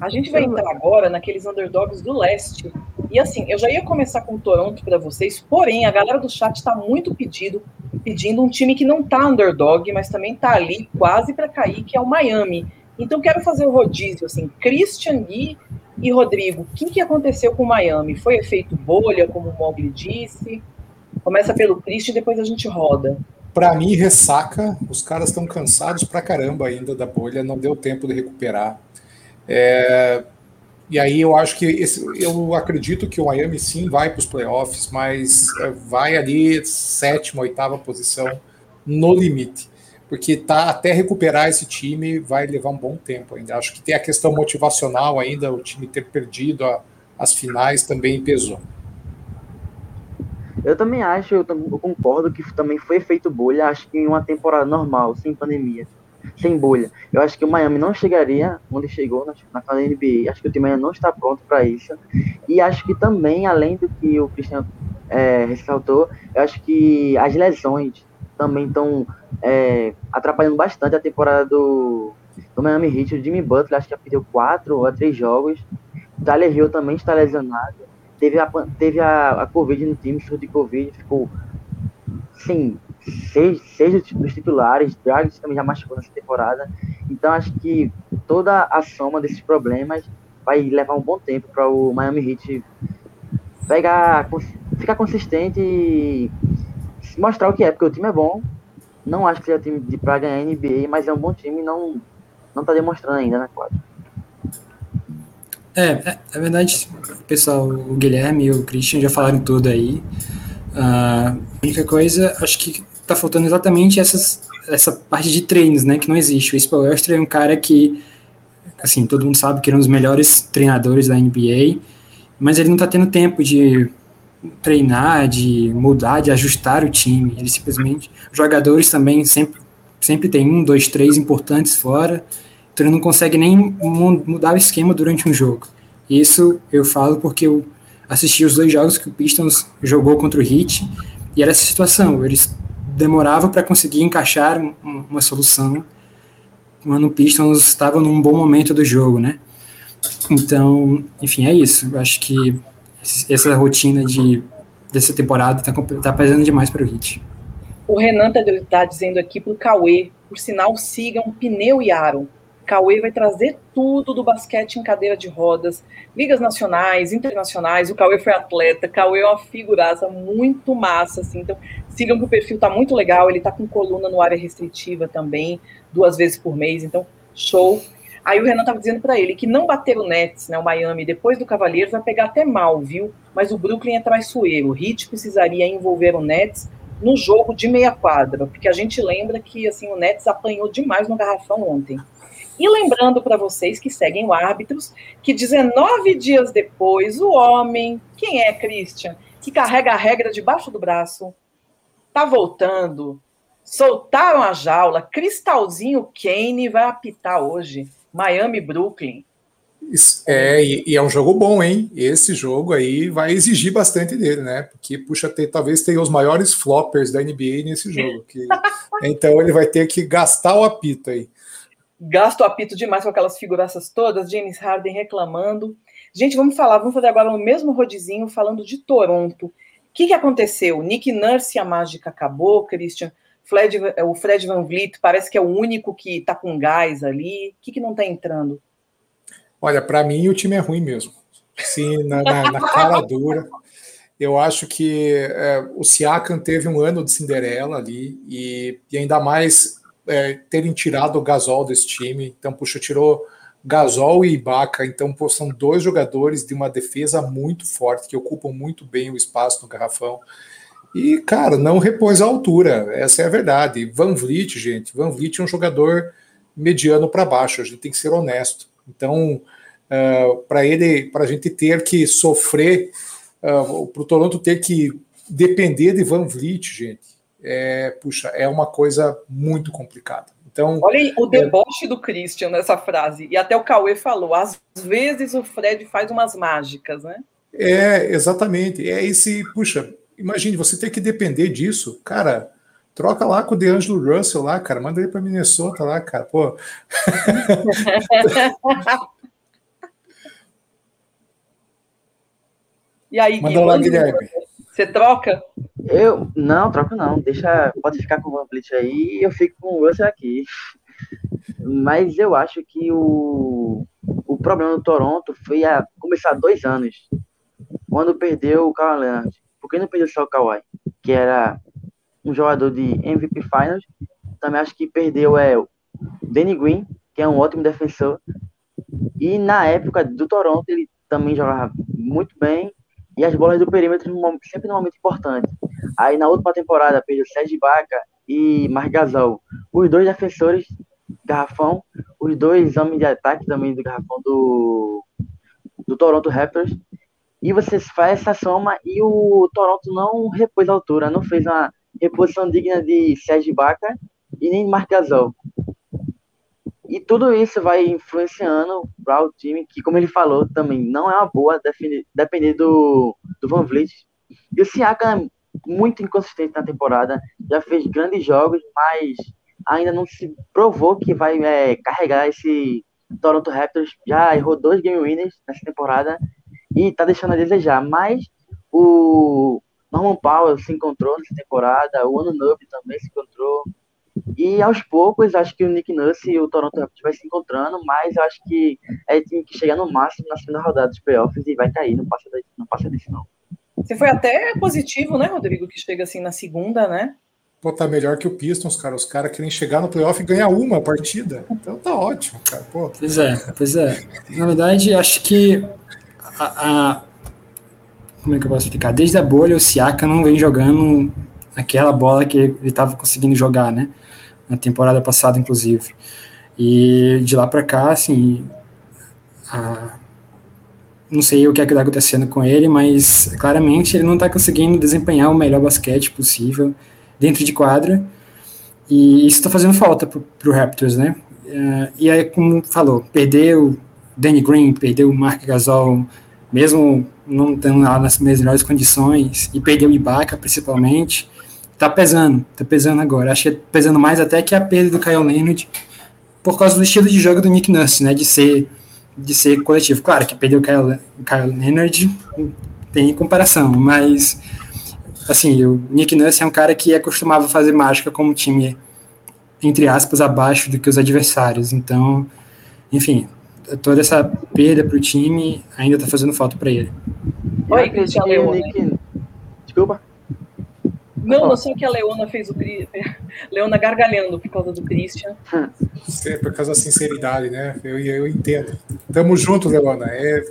B: A gente vai entrar agora naqueles underdogs do leste. E assim, eu já ia começar com o Toronto para vocês, porém a galera do chat está muito pedido, pedindo um time que não tá underdog, mas também tá ali quase para cair, que é o Miami. Então quero fazer o rodízio assim, Christian Gui e Rodrigo. O que, que aconteceu com o Miami? Foi efeito bolha, como o Mogli disse? Começa pelo Christian e depois a gente roda.
C: Para mim, ressaca. Os caras estão cansados pra caramba ainda da bolha, não deu tempo de recuperar. É, e aí eu acho que esse, eu acredito que o Miami sim vai para os playoffs, mas é, vai ali sétima, oitava posição no limite, porque tá até recuperar esse time vai levar um bom tempo ainda. Acho que tem a questão motivacional ainda, o time ter perdido a, as finais também pesou.
D: Eu também acho, eu, eu concordo que também foi feito bolha, acho que em uma temporada normal, sem pandemia sem bolha. Eu acho que o Miami não chegaria onde chegou na, na NBA. Acho que o time ainda não está pronto para isso. E acho que também, além do que o Cristiano é, ressaltou, eu acho que as lesões também estão é, atrapalhando bastante a temporada do, do Miami Heat. O Jimmy Butler acho que perdeu quatro a três jogos. O Tyler Hill também está lesionado. Teve a, teve a, a Covid no time, surto de Covid, ficou, sim, seis, seis dos titulares, Dragic também já machucou nessa temporada. Então acho que toda a soma desses problemas vai levar um bom tempo para o Miami Heat pegar, ficar consistente e mostrar o que é, porque o time é bom. Não acho que seja time de para ganhar NBA, mas é um bom time e não não está demonstrando ainda na quadra.
E: É, é, é verdade, pessoal, o Guilherme e o Christian já falaram tudo aí. Uh, a única coisa, acho que tá faltando exatamente essas, essa parte de treinos, né, que não existe. O Spoelstra é um cara que, assim, todo mundo sabe que é um dos melhores treinadores da NBA, mas ele não tá tendo tempo de treinar, de mudar, de ajustar o time. Ele simplesmente, jogadores também sempre, sempre tem um, dois, três importantes fora, então ele não consegue nem mudar o esquema durante um jogo. Isso eu falo porque eu assisti os dois jogos que o Pistons jogou contra o Heat, e era essa situação, eles demorava para conseguir encaixar uma, uma solução quando o Pistons estava num bom momento do jogo, né? Então, enfim, é isso. Eu acho que essa rotina de dessa temporada tá, tá pesando demais para o Hit.
B: O Renan tá, tá dizendo aqui pro Cauê, por sinal, sigam Pneu e Aaron. Cauê vai trazer tudo do basquete em cadeira de rodas, ligas nacionais, internacionais. O Cauê foi atleta, Cauê é uma figuraça muito massa, assim. Então, sigam que o perfil tá muito legal. Ele tá com coluna no área restritiva também, duas vezes por mês. Então, show. Aí o Renan tava dizendo para ele que não bater o Nets, né, o Miami, depois do Cavaleiros, vai pegar até mal, viu? Mas o Brooklyn é traiçoeiro. O Heat precisaria envolver o Nets no jogo de meia quadra, porque a gente lembra que assim o Nets apanhou demais no garrafão ontem. E lembrando para vocês que seguem o Árbitros, que 19 dias depois, o homem, quem é Christian, que carrega a regra debaixo do braço, tá voltando. Soltaram a jaula. Cristalzinho Kane vai apitar hoje. Miami Brooklyn.
C: É, e, e, é um jogo bom, hein? Esse jogo aí vai exigir bastante dele, né? Porque, puxa, ter, talvez tenha os maiores floppers da NBA nesse jogo. Que, então ele vai ter que gastar o apito aí
B: gasto apito demais com aquelas figuraças todas, James Harden reclamando. Gente, vamos falar, vamos fazer agora o mesmo rodizinho falando de Toronto. O que, que aconteceu? Nick Nurse, a mágica acabou, Christian. Fred, o Fred Van Vliet parece que é o único que está com gás ali. O que, que não está entrando?
C: Olha, para mim o time é ruim mesmo. Sim, na, na, na cara dura. Eu acho que é, o Siakam teve um ano de Cinderela ali e, e ainda mais é, terem tirado o Gasol desse time. Então, puxa, tirou Gasol e Ibaka, então pô, são dois jogadores de uma defesa muito forte, que ocupam muito bem o espaço no garrafão. E, cara, não repôs a altura, essa é a verdade. Van Vliet, gente, Van Vliet é um jogador mediano para baixo, a gente tem que ser honesto. Então, uh, ah, para ele, para a gente ter que sofrer, uh, para o Toronto ter que depender de Van Vliet, gente, é, puxa, é uma coisa muito complicada. Então,
B: Olha o deboche é... do Christian nessa frase. E até o Cauê falou: às vezes o Fred faz umas mágicas, né?
C: É, exatamente. É esse, puxa, imagine você ter que depender disso, cara. Troca lá com o DeAngelo Russell lá, cara. Manda ele para Minnesota lá, cara. Pô.
B: e aí, Manda lá, Guilherme. Você troca?
D: Eu não, troco não. Deixa, pode ficar com o Van Vliet aí e eu fico com o Russell aqui. Mas eu acho que o, o problema do Toronto foi a começar dois anos, quando perdeu o Kawhi Leonard. Por que não perdeu só o Kawhi? Que era um jogador de MVP Finals. Também acho que perdeu é, o Danny Green, que é um ótimo defensor. E na época do Toronto, ele também jogava muito bem e as bolas do perímetro sempre num momento importante. Aí na última temporada perdeu Sérgio Baca e Margasol, os dois defensores garrafão, os dois homens de ataque também do garrafão do, do Toronto Raptors. E você faz essa soma e o Toronto não repôs a altura, não fez uma reposição digna de Sérgio Baca e nem de Margasol. E tudo isso vai influenciando para o time, que, como ele falou, também não é uma boa depender do, do Van Vliet. E o Siakam é muito inconsistente na temporada, já fez grandes jogos, mas ainda não se provou que vai é, carregar esse Toronto Raptors. Já errou dois game winners nessa temporada e está deixando a desejar. Mas o Norman Powell se encontrou nessa temporada, o Anunobi também se encontrou. E aos poucos, acho que o Nick Nurse e o Toronto Raptors vai se encontrando, mas eu acho que é time que chega no máximo na segunda rodada dos playoffs e vai cair, não passa, não passa disso não.
B: Você foi até positivo, né, Rodrigo, que chega assim na segunda, né?
C: Pô, tá melhor que o Pistons, cara. Os caras querem chegar no playoff e ganhar uma partida. Então tá ótimo, cara. Pô.
E: Pois é, pois é. Na verdade, acho que a, a, como é que eu posso explicar? Desde a bolha, o Siaka não vem jogando aquela bola que ele estava conseguindo jogar, né? Na temporada passada, inclusive. E de lá para cá, assim, a, não sei o que é que está acontecendo com ele, mas claramente ele não está conseguindo desempenhar o melhor basquete possível dentro de quadra. E isso está fazendo falta para o Raptors, né? Uh, e aí, como falou, perdeu Danny Green, perdeu o Mark Gasol, mesmo não estando lá nas melhores condições, e perdeu o Ibaka, principalmente tá pesando, tá pesando agora. Acho que é pesando mais até que a perda do Kyle Leonard por causa do estilo de jogo do Nick Nurse, né? De ser, de ser coletivo. Claro que perder o Kyle, Kyle Leonard tem comparação, mas assim, o Nick Nurse é um cara que acostumava fazer mágica como time, entre aspas, abaixo do que os adversários. Então, enfim, toda essa perda para o time ainda tá fazendo falta para ele.
B: Oi, Cristiano. Desculpa. Não, não sei que a Leona fez o Leona gargalhando por causa do Christian.
C: É por causa da sinceridade, né? Eu, eu entendo. Tamo junto, Leona. É,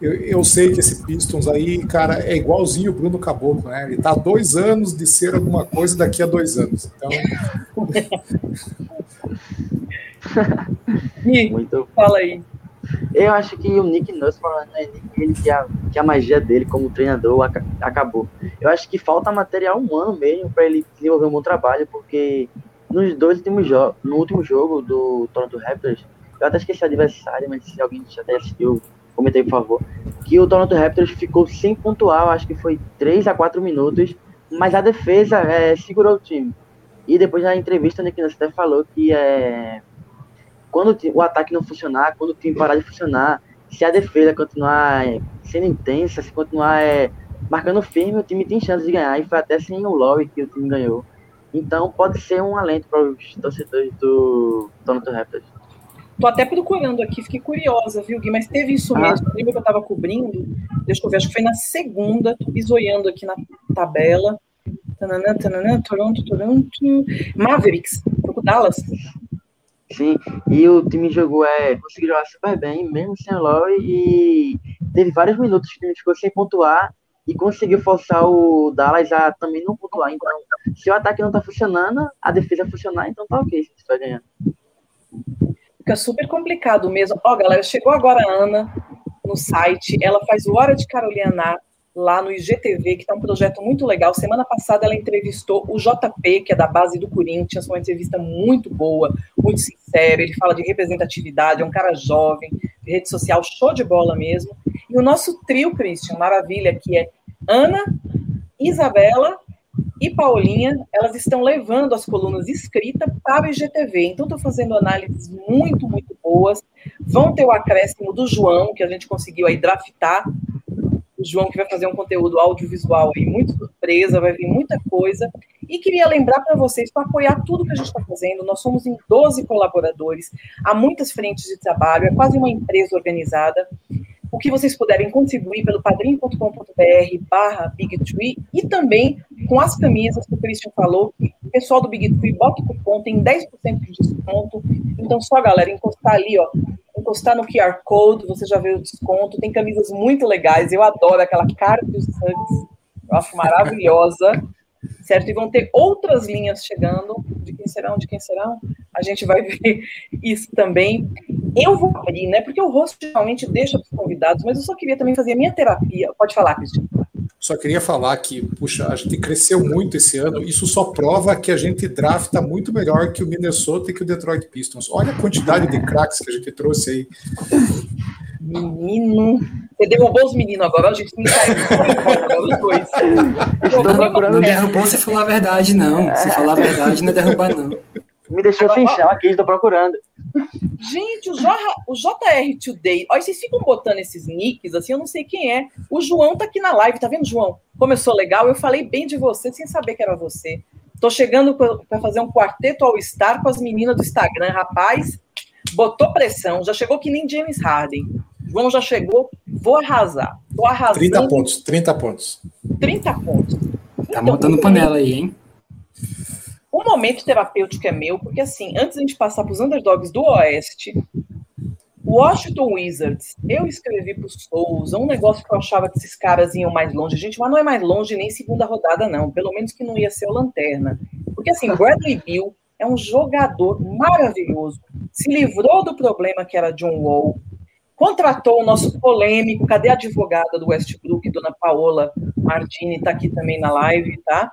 C: eu, eu sei que esse Pistons aí, cara, é igualzinho o Bruno Caboclo, né? Ele tá há dois anos de ser alguma coisa daqui a dois anos. Então.
B: Muito. Fala aí.
D: Eu acho que o Nick Nurse né, ele que a, que a magia dele como treinador acabou. Eu acho que falta material humano mesmo para ele desenvolver um bom trabalho, porque nos dois últimos jogos, no último jogo do Toronto Raptors, eu até esqueci o adversário, mas se alguém já até assistiu, comentei por favor, que o Toronto Raptors ficou sem pontuar, acho que foi 3 a 4 minutos, mas a defesa é, segurou o time. E depois na entrevista o Nick Nurse até falou que é quando o ataque não funcionar, quando o time parar de funcionar, se a defesa continuar é, sendo intensa, se continuar é, marcando firme, o time tem chance de ganhar. E foi até sem o Lowry que o time ganhou. Então pode ser um alento para os torcedores do Toronto Raptors.
B: Tô até procurando aqui, fiquei curiosa, viu, Gui? Mas teve isso ah. mesmo, lembra que eu estava cobrindo? Deixa eu ver, acho que foi na segunda, tô bisoiando aqui na tabela. Tananã, tananã, Toronto, Toronto. Mavericks, Dallas.
D: Sim, e o time jogou, é, conseguiu jogar super bem, mesmo sem o Lowry, e teve vários minutos que o time ficou sem pontuar e conseguiu forçar o Dallas a também não pontuar. Então, se o ataque não tá funcionando, a defesa funcionar, então tá ok, você vai ganhar.
B: Fica super complicado mesmo. Ó, galera, chegou agora a Ana no site, ela faz o Hora de Carolina lá no IGTV, que está um projeto muito legal. Semana passada ela entrevistou o JP, que é da base do Corinthians, uma entrevista muito boa, muito sincera. Ele fala de representatividade, é um cara jovem, de rede social, show de bola mesmo. E o nosso trio, Christian, maravilha, que é Ana, Isabela e Paulinha, elas estão levando as colunas escritas para o IGTV. Então, estou fazendo análises muito, muito boas. Vão ter o acréscimo do João, que a gente conseguiu aí draftar João que vai fazer um conteúdo audiovisual aí, muito surpresa, vai vir muita coisa. E queria lembrar para vocês, para apoiar tudo que a gente está fazendo, nós somos em 12 colaboradores, há muitas frentes de trabalho, é quase uma empresa organizada. O que vocês puderem contribuir pelo padrim.com.br barra e também com as camisas que o Christian falou, o pessoal do Big Tree bota o cupom, tem 10% de desconto. Então, só galera, encostar ali, ó, encostar no QR Code, você já vê o desconto. Tem camisas muito legais, eu adoro aquela cara dos Suns, eu acho maravilhosa, certo? E vão ter outras linhas chegando. De quem serão? De quem serão? A gente vai ver isso também. Eu vou abrir, né? Porque o rosto geralmente deixa para os convidados, mas eu só queria também fazer a minha terapia. Pode falar, Cristian.
C: Só queria falar que, puxa, a gente cresceu muito esse ano. Isso só prova que a gente drafta muito melhor que o Minnesota e que o Detroit Pistons. Olha a quantidade de craques que a gente trouxe aí.
B: Menino, você derrubou os meninos agora, a gente não saiu.
E: Não derrubou se falar a verdade, não. Se falar a verdade, não é derrubar, não.
D: Me deixou sem chão aqui, estou procurando.
B: Gente, o, J, o JR Today, olha, vocês ficam botando esses nicks, assim, eu não sei quem é. O João tá aqui na live, tá vendo, João? Começou legal, eu falei bem de você sem saber que era você. Tô chegando para fazer um quarteto ao Star com as meninas do Instagram, rapaz. Botou pressão, já chegou que nem James Harden. João já chegou, vou arrasar. Tô arrasando.
C: 30 pontos, 30 pontos.
B: 30 pontos.
E: Tá então, montando panela aí, hein?
B: O momento terapêutico é meu, porque assim, antes de a gente passar para os underdogs do Oeste, Washington Wizards, eu escrevi para os Souza um negócio que eu achava que esses caras iam mais longe. Gente, mas não é mais longe nem segunda rodada, não. Pelo menos que não ia ser o Lanterna. Porque assim, Bradley Bill é um jogador maravilhoso. Se livrou do problema que era John Wall. Contratou o nosso polêmico, cadê a advogada do Westbrook, dona Paola Martini, está aqui também na live, tá?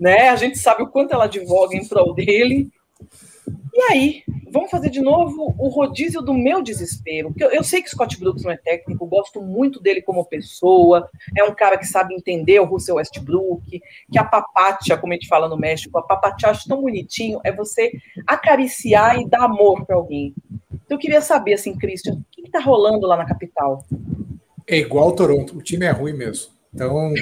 B: Né? A gente sabe o quanto ela advoga em prol dele. E aí, vamos fazer de novo o rodízio do meu desespero. Eu, eu sei que Scott Brooks não é técnico, gosto muito dele como pessoa, é um cara que sabe entender o Russell Westbrook, que a papatia, como a gente fala no México, a papatia acho tão bonitinho, é você acariciar e dar amor para alguém. Então eu queria saber, assim, Christian, o que está rolando lá na capital?
C: É igual Toronto, o time é ruim mesmo. Então,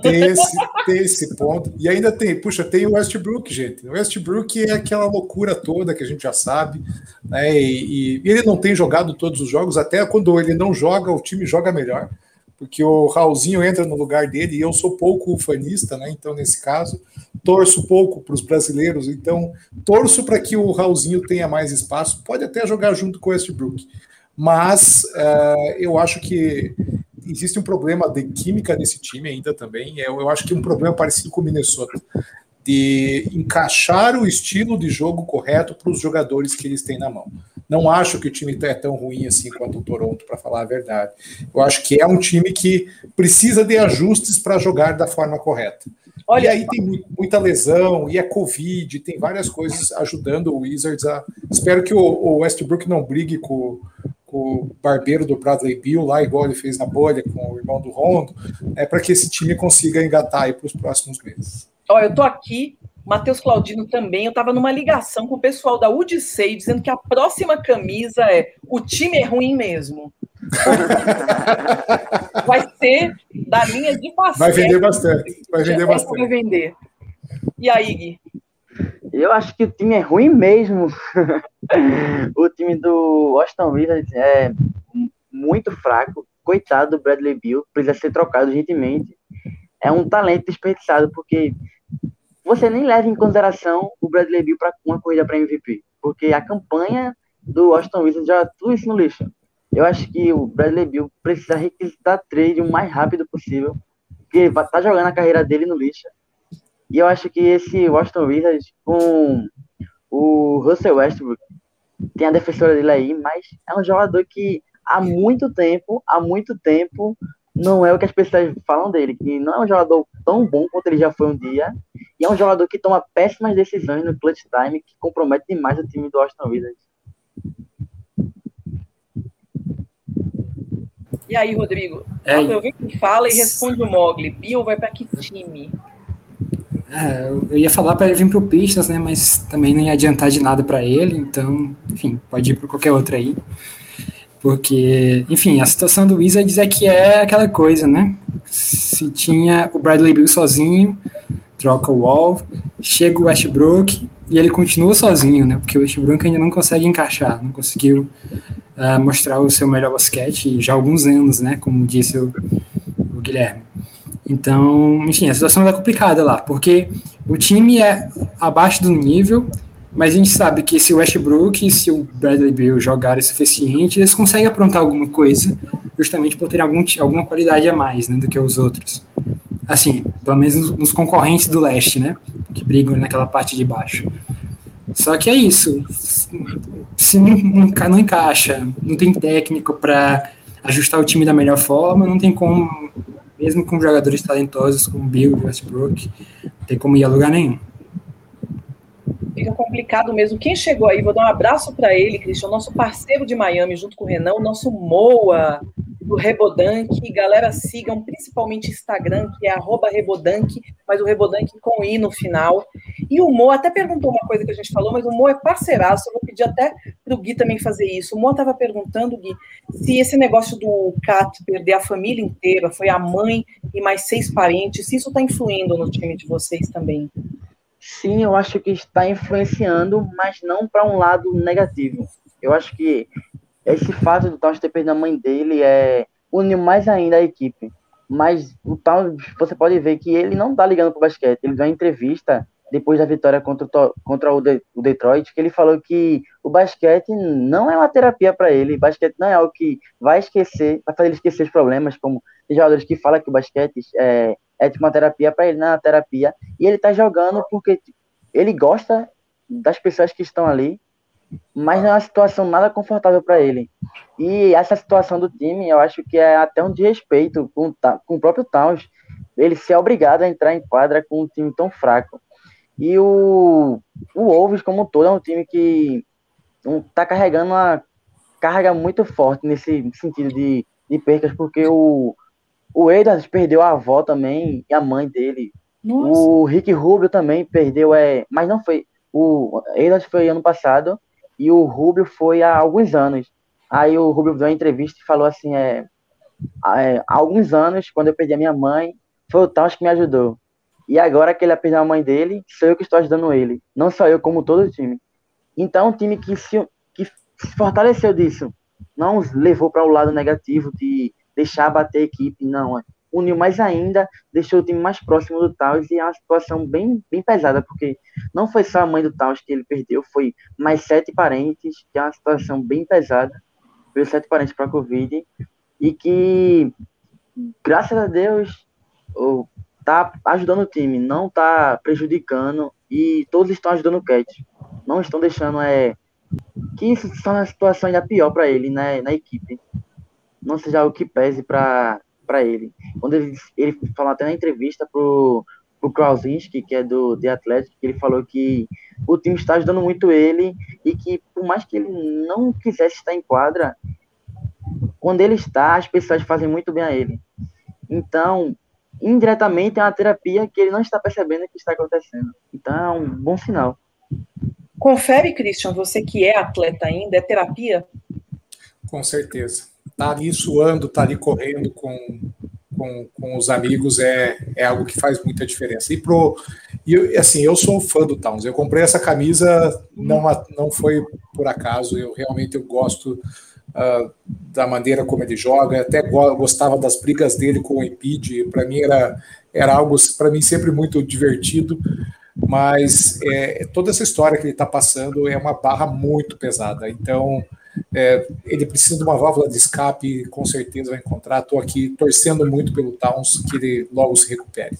C: tem esse, tem esse ponto. E ainda tem, puxa, tem o Westbrook, gente. O Westbrook é aquela loucura toda que a gente já sabe, né? E, e, ele não tem jogado todos os jogos, até quando ele não joga, o time joga melhor, porque o Raulzinho entra no lugar dele e eu sou pouco fanista, né? Então, nesse caso, torço pouco para os brasileiros, então torço para que o Raulzinho tenha mais espaço, pode até jogar junto com o Westbrook. Mas uh, eu acho que existe um problema de química nesse time ainda também. Eu, eu acho que um problema parecido com o Minnesota, de encaixar o estilo de jogo correto para os jogadores que eles têm na mão. Não acho que o time é tão ruim assim quanto o Toronto, para falar a verdade. Eu acho que é um time que precisa de ajustes para jogar da forma correta. Olha, e aí tem muita lesão, e é Covid, tem várias coisas ajudando o Wizards a. Espero que o Westbrook não brigue com, o barbeiro do Bradley Bill, lá igual ele fez na bolha com o irmão do Rondo, é para que esse time consiga engatar aí para os próximos meses.
B: Olha, eu estou aqui, Matheus Claudino também, eu estava numa ligação com o pessoal da Udicei, dizendo que a próxima camisa é o time é ruim mesmo. vai ser da linha de basquete.
C: Vai vender bastante. Vai vender bastante.
B: Vai vender. E aí, Gui?
D: Eu acho que o time é ruim mesmo. o time do Austin Wizards é muito fraco. Coitado do Bradley Bill, precisa ser trocado urgentemente. É um talento desperdiçado, porque você nem leva em consideração o Bradley Bill para uma corrida para MVP, porque a campanha do Aston Wizards já tudo isso no lixo. Eu acho que o Bradley Bill precisa requisitar trade o mais rápido possível, porque tá jogando a carreira dele no lixo. E eu acho que esse Washington Wizards com o Russell Westbrook tem a defensora dele aí, mas é um jogador que há muito tempo, há muito tempo, não é o que as pessoas falam dele, que não é um jogador tão bom quanto ele já foi um dia, e é um jogador que toma péssimas decisões no clutch time, que compromete demais o time do Austin Wizards.
B: E aí, Rodrigo? É, eu vi que fala e responde o Mogli. Bill vai para que time?
E: É, eu ia falar para ele vir para o Pistons, né? Mas também não ia adiantar de nada para ele, então, enfim, pode ir para qualquer outro aí. Porque, enfim, a situação do Wizards é que é aquela coisa, né? Se tinha o Bradley Bill sozinho, troca o Wall, chega o Westbrook e ele continua sozinho, né? Porque o Westbrook ainda não consegue encaixar, não conseguiu uh, mostrar o seu melhor basquete já há alguns anos, né? Como disse o, o Guilherme. Então, enfim, a situação é complicada lá, porque o time é abaixo do nível, mas a gente sabe que se o Westbrook e se o Bradley Bill jogarem o suficiente, eles conseguem aprontar alguma coisa, justamente por ter algum, alguma qualidade a mais né, do que os outros. Assim, pelo menos nos concorrentes do leste, né? Que brigam naquela parte de baixo. Só que é isso. Se não, não, não encaixa, não tem técnico para ajustar o time da melhor forma, não tem como mesmo com jogadores talentosos como Bill Westbrook, não tem como ir a lugar nenhum.
B: Fica complicado mesmo. Quem chegou aí, vou dar um abraço para ele, Cristian, nosso parceiro de Miami, junto com o Renan, o nosso Moa do Rebodank. Galera, sigam principalmente Instagram, que é Rebodank, mas o Rebodank com I no final. E o Mo até perguntou uma coisa que a gente falou, mas o Mo é parceiraço, eu vou pedir até para o Gui também fazer isso. O Mo estava perguntando, Gui, se esse negócio do Cat perder a família inteira, foi a mãe e mais seis parentes, se isso está influindo no time de vocês também.
D: Sim, eu acho que está influenciando, mas não para um lado negativo. Eu acho que esse fato do Towns ter perdido a mãe dele é uniu mais ainda a equipe. Mas o Towns, você pode ver que ele não tá ligando pro basquete. Ele deu uma entrevista depois da vitória contra, o, contra o, de, o Detroit, que ele falou que o basquete não é uma terapia para ele. Basquete não é algo que vai esquecer, vai fazer ele esquecer os problemas, como tem jogadores que falam que o basquete é, é tipo uma terapia para ele, não é uma terapia. E ele tá jogando porque ele gosta das pessoas que estão ali mas não é uma situação nada confortável para ele. E essa situação do time, eu acho que é até um desrespeito com, com o próprio Towns, ele ser obrigado a entrar em quadra com um time tão fraco. E o, o Wolves, como um todo, é um time que está carregando uma carga muito forte nesse sentido de, de percas, porque o, o Edwards perdeu a avó também e a mãe dele. Nossa. O Rick Rubio também perdeu, é, mas não foi. O Edwards foi ano passado e o Rubio foi há alguns anos. Aí o Rubio deu uma entrevista e falou assim: é, é, há alguns anos, quando eu perdi a minha mãe, foi o Towns que me ajudou. E agora que ele perdeu a mãe dele, sou eu que estou ajudando ele. Não só eu, como todo o time. Então, um time que se, que se fortaleceu disso. Não levou para o lado negativo de deixar bater a equipe, não. Uniu mais ainda, deixou o time mais próximo do Taos e é uma situação bem, bem pesada, porque não foi só a mãe do Taos que ele perdeu, foi mais sete parentes, que é uma situação bem pesada, foi sete parentes para a Covid, e que, graças a Deus, tá ajudando o time, não tá prejudicando, e todos estão ajudando o Cat. Não estão deixando é, que isso está uma situação ainda pior para ele né, na equipe. Não seja o que pese para para ele. Quando ele, ele falou até na entrevista pro, pro Krasinski, que é do The Athletic, ele falou que o time está ajudando muito ele e que por mais que ele não quisesse estar em quadra, quando ele está, as pessoas fazem muito bem a ele. Então, indiretamente é uma terapia que ele não está percebendo que está acontecendo. Então, é um bom sinal.
B: Confere, Christian, você que é atleta ainda, é terapia?
C: Com certeza tá ali suando, tá ali correndo com, com, com os amigos é, é algo que faz muita diferença. E pro e assim, eu sou um fã do Towns. Eu comprei essa camisa não não foi por acaso. Eu realmente eu gosto uh, da maneira como ele joga. Até gostava das brigas dele com o Embiid. Para mim era era algo para mim sempre muito divertido. mas é, toda essa história que ele está passando é uma barra muito pesada. Então, é, ele precisa de uma válvula de escape, com certeza vai encontrar. Estou aqui torcendo muito pelo Towns que ele logo se recupere.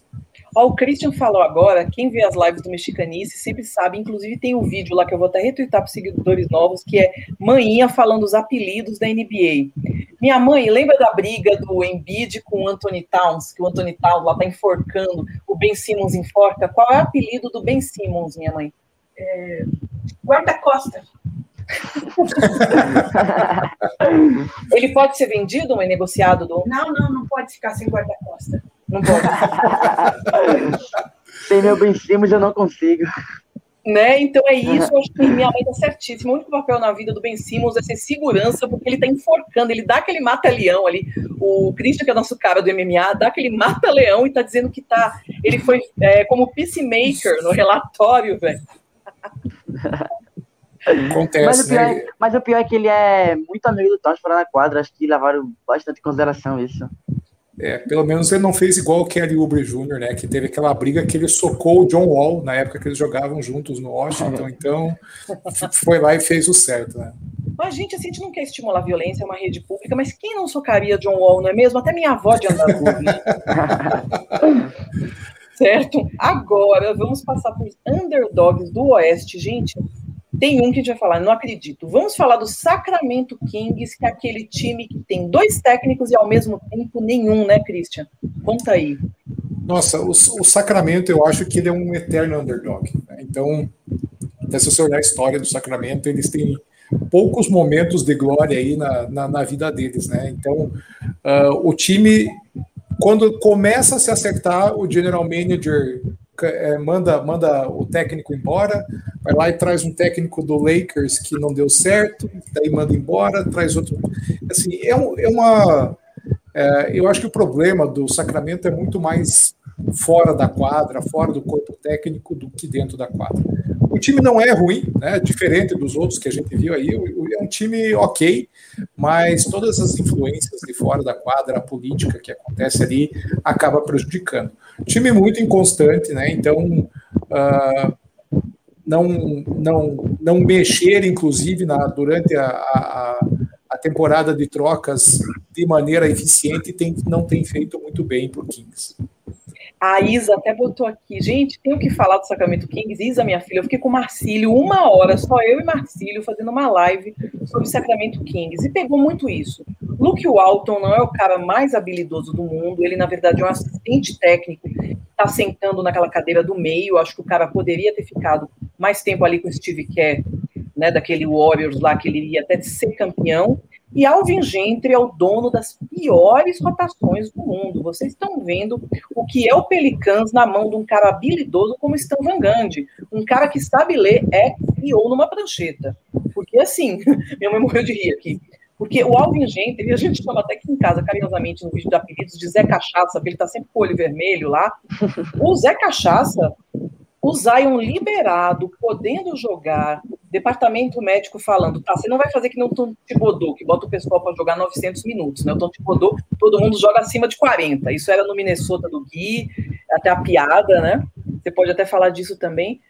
B: Ó, o Christian falou agora, quem vê as lives do Mexicanice sempre sabe, inclusive tem um vídeo lá que eu vou até retweetar para seguidores novos, que é Manhinha falando os apelidos da NBA. Minha mãe, lembra da briga do Embiid com o Anthony Towns, que o Anthony Towns lá tá enforcando, o Ben Simmons enforca. Qual é o apelido do Ben Simmons, minha mãe? É... Guarda-costa. Ele pode ser vendido, mas negociado do.
F: Não, não, não pode ficar sem guarda-costa.
B: Não pode.
D: Sem meu Ben Simmons eu não consigo.
B: Né? Então é isso, eu acho que minha mãe tá certíssima. O único papel na vida do Ben Simmons é ser segurança, porque ele tá enforcando, ele dá aquele mata-leão ali. O Christian, que é nosso cara do MMA, dá aquele mata-leão e tá dizendo que tá. Ele foi é, como peacemaker no relatório, velho.
C: Acontece,
D: Mas o, pior
C: né?
D: é, mas o pior é que ele é muito amigo do Towns fora na quadra. Acho que levaram bastante em consideração isso.
C: É, pelo menos ele não fez igual o Kelly Oubre Jr., né? Que teve aquela briga que ele socou o John Wall na época que eles jogavam juntos no Washington. Então, f- foi lá e fez o certo, né?
B: Mas, gente, assim, a gente não quer estimular a violência, é uma rede pública, mas quem não socaria John Wall, não é mesmo? Até minha avó de né? certo? Agora, vamos passar para os underdogs do Oeste. Gente, tem um que a gente vai falar, não acredito. Vamos falar do Sacramento Kings, que é aquele time que tem dois técnicos e ao mesmo tempo nenhum, né, Christian? Conta aí.
C: Nossa, o, o Sacramento, eu acho que ele é um eterno underdog. né? Então, até se você olhar a história do Sacramento, eles têm poucos momentos de glória aí na, na, na vida deles, né? Então, ah, o time, quando começa a se acertar, o general manager eh, manda, manda o técnico embora, vai lá e traz um técnico do Lakers que não deu certo, daí manda embora, traz outro. Assim, é, é uma. é, eu acho que o problema do Sacramento é muito mais fora da quadra, fora do corpo técnico, do que dentro da quadra. O time não é ruim, né? Diferente dos outros que a gente viu aí, é um time ok, mas todas as influências de fora da quadra, a política que acontece ali, acaba prejudicando. Time muito inconstante, né? Então, ah, não, não, não mexer, inclusive, na, durante a, a, a temporada de trocas de maneira eficiente tem, não tem feito muito bem para o Kings.
B: A Isa até botou aqui, gente, tenho que falar do Sacramento Kings. Isa, minha filha, eu fiquei com o Marcílio uma hora, só eu e Marcílio, fazendo uma live sobre Sacramento Kings. E pegou muito isso. Luke Walton não é o cara mais habilidoso do mundo, ele, na verdade, é um assistente técnico, está sentando naquela cadeira do meio. Acho que o cara poderia ter ficado mais tempo ali com o Steve Kerr, né, daquele Warriors lá, que ele ia até ser campeão. E Alvin Gentry é o dono das piores rotações do mundo. Vocês estão vendo o que é o Pelicans na mão de um cara habilidoso como Stan Van Gundy, um cara que sabe ler é e ou numa prancheta. Porque assim, minha mãe morreu de rir aqui. Porque o Alvin Gentry, a gente chama até aqui em casa, carinhosamente, no vídeo de apelidos, de Zé Cachaça, porque ele tá sempre com o olho vermelho lá. O Zé Cachaça, o Zion liberado, podendo jogar, departamento médico falando, tá, você não vai fazer que não Tom Thibodeau, que bota o pessoal para jogar 900 minutos, né? O Tom todo mundo joga acima de 40. Isso era no Minnesota do Gui, até a piada, né? Você pode até falar disso também.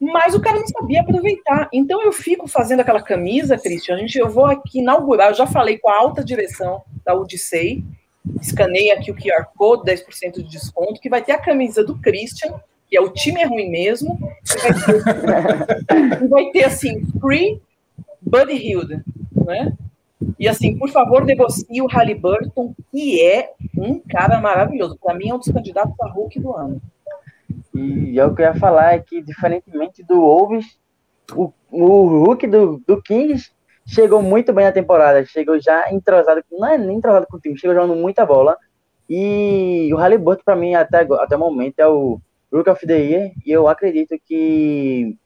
B: Mas o cara não sabia aproveitar. Então eu fico fazendo aquela camisa, Cristian. A gente, eu vou aqui inaugurar. Eu já falei com a alta direção da Odissei. Escanei aqui o QR Code, 10% de desconto, que vai ter a camisa do Christian, que é o time é ruim mesmo. E vai ter, e vai ter assim, free Buddy Hilde, né? E assim, por favor, negocie o Halliburton, que é um cara maravilhoso. Para mim, é um dos candidatos a Hulk do ano.
D: E é o que eu ia falar é que, diferentemente do Wolves, o, o Hulk do, do Kings chegou muito bem na temporada. Chegou já entrosado, não é nem entrosado com o time, chegou jogando muita bola. E o Halliburton, para mim, até, até o momento, é o Rook of the Year. E eu acredito que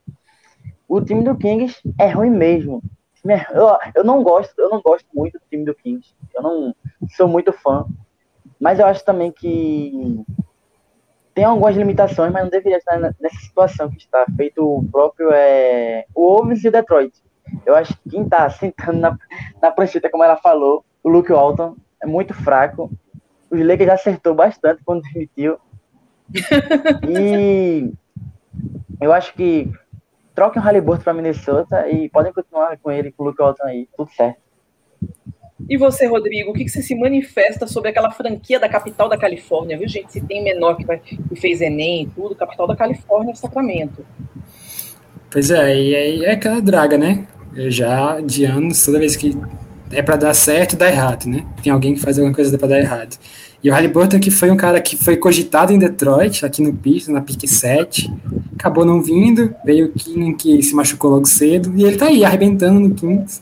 D: o time do Kings é ruim mesmo. Eu, eu não gosto, eu não gosto muito do time do Kings. Eu não sou muito fã. Mas eu acho também que tem algumas limitações, mas não deveria estar nessa situação que está feito o próprio é, o Wolves e o Detroit. Eu acho que quem está sentando na, na prancheta, como ela falou, o Luke Walton é muito fraco. Os Lakers já acertou bastante quando demitiu. E eu acho que troquem o Halliburton para Minnesota e podem continuar com ele, com o Luke Walton aí, tudo certo.
B: E você, Rodrigo, o que, que você se manifesta sobre aquela franquia da capital da Califórnia, viu, gente? Se tem menor que, vai, que fez Enem e tudo, capital da Califórnia, Sacramento.
E: Pois é, e aí é aquela draga, né? Eu já de anos, toda vez que é para dar certo, dá errado, né? Tem alguém que faz alguma coisa para dar errado. E o Halliburton que foi um cara que foi cogitado em Detroit, aqui no Pistons, na pick 7, acabou não vindo, veio o King que se machucou logo cedo, e ele tá aí arrebentando no Kings,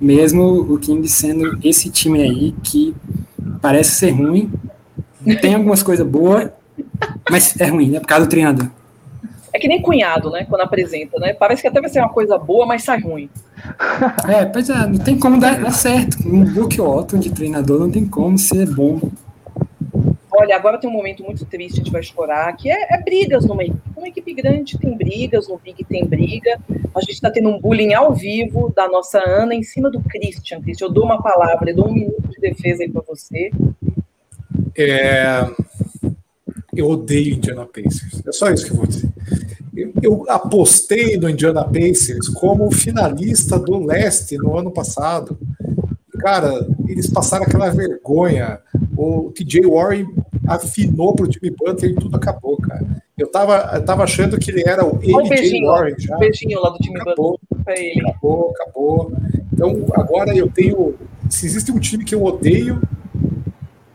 E: mesmo o Kings sendo esse time aí que parece ser ruim, tem algumas coisas boas, mas é ruim, né? Por causa do treinador.
B: É que nem cunhado, né? Quando apresenta, né? Parece que até vai ser uma coisa boa, mas sai ruim.
E: É, pois é, não tem como dar, dar certo. Um Luke Otton de treinador não tem como ser bom.
B: Olha, agora tem um momento muito triste, a gente vai chorar, que é, é brigas numa equipe. Uma equipe grande tem brigas, no Big tem briga. A gente está tendo um bullying ao vivo da nossa Ana em cima do Christian. Christian, eu dou uma palavra, eu dou um minuto de defesa aí para você.
C: É... Eu odeio Indiana Pacers. É só isso que eu vou dizer. Eu, eu apostei no Indiana Pacers como finalista do leste no ano passado. Cara, eles passaram aquela vergonha. O TJ Warren afinou pro Jimmy Butler e tudo acabou, cara. Eu tava, eu tava achando que ele era o
B: o
C: AJ
B: beijinho,
C: Warren já.
B: o beijinho lá do time
C: Acabou.
B: Ele.
C: Acabou, acabou. Então agora eu tenho. Se existe um time que eu odeio,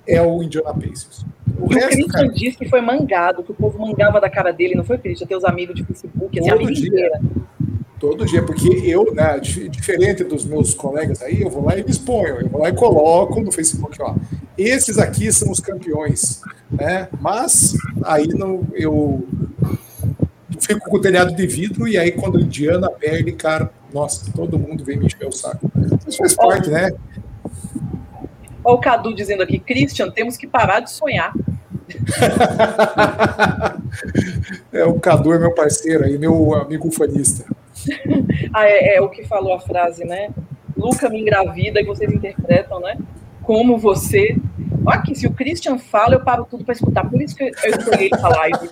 C: é o Indiana Pacers. O
B: E o
C: resto,
B: Christian
C: cara,
B: disse que foi mangado, que o povo mangava da cara dele, não foi, Christian? Teus amigos de Facebook, assim, a vida inteira.
C: Todo dia, porque eu, né, dif- diferente dos meus colegas aí, eu vou lá e me exponho, eu vou lá e coloco no Facebook, ó. Esses aqui são os campeões, né? Mas aí não, eu fico com o telhado de vidro e aí quando o Indiana perde, cara, nossa, todo mundo vem me encher o saco. Isso faz parte, né?
B: Olha o Cadu dizendo aqui, Christian, temos que parar de sonhar.
C: é o Cadu é meu parceiro aí, meu amigo fanista.
B: Ah, é, é o que falou a frase, né? Luca me engravida e vocês interpretam, né? Como você. Olha aqui, se o Christian fala, eu paro tudo para escutar. Por isso que eu escolhi essa live.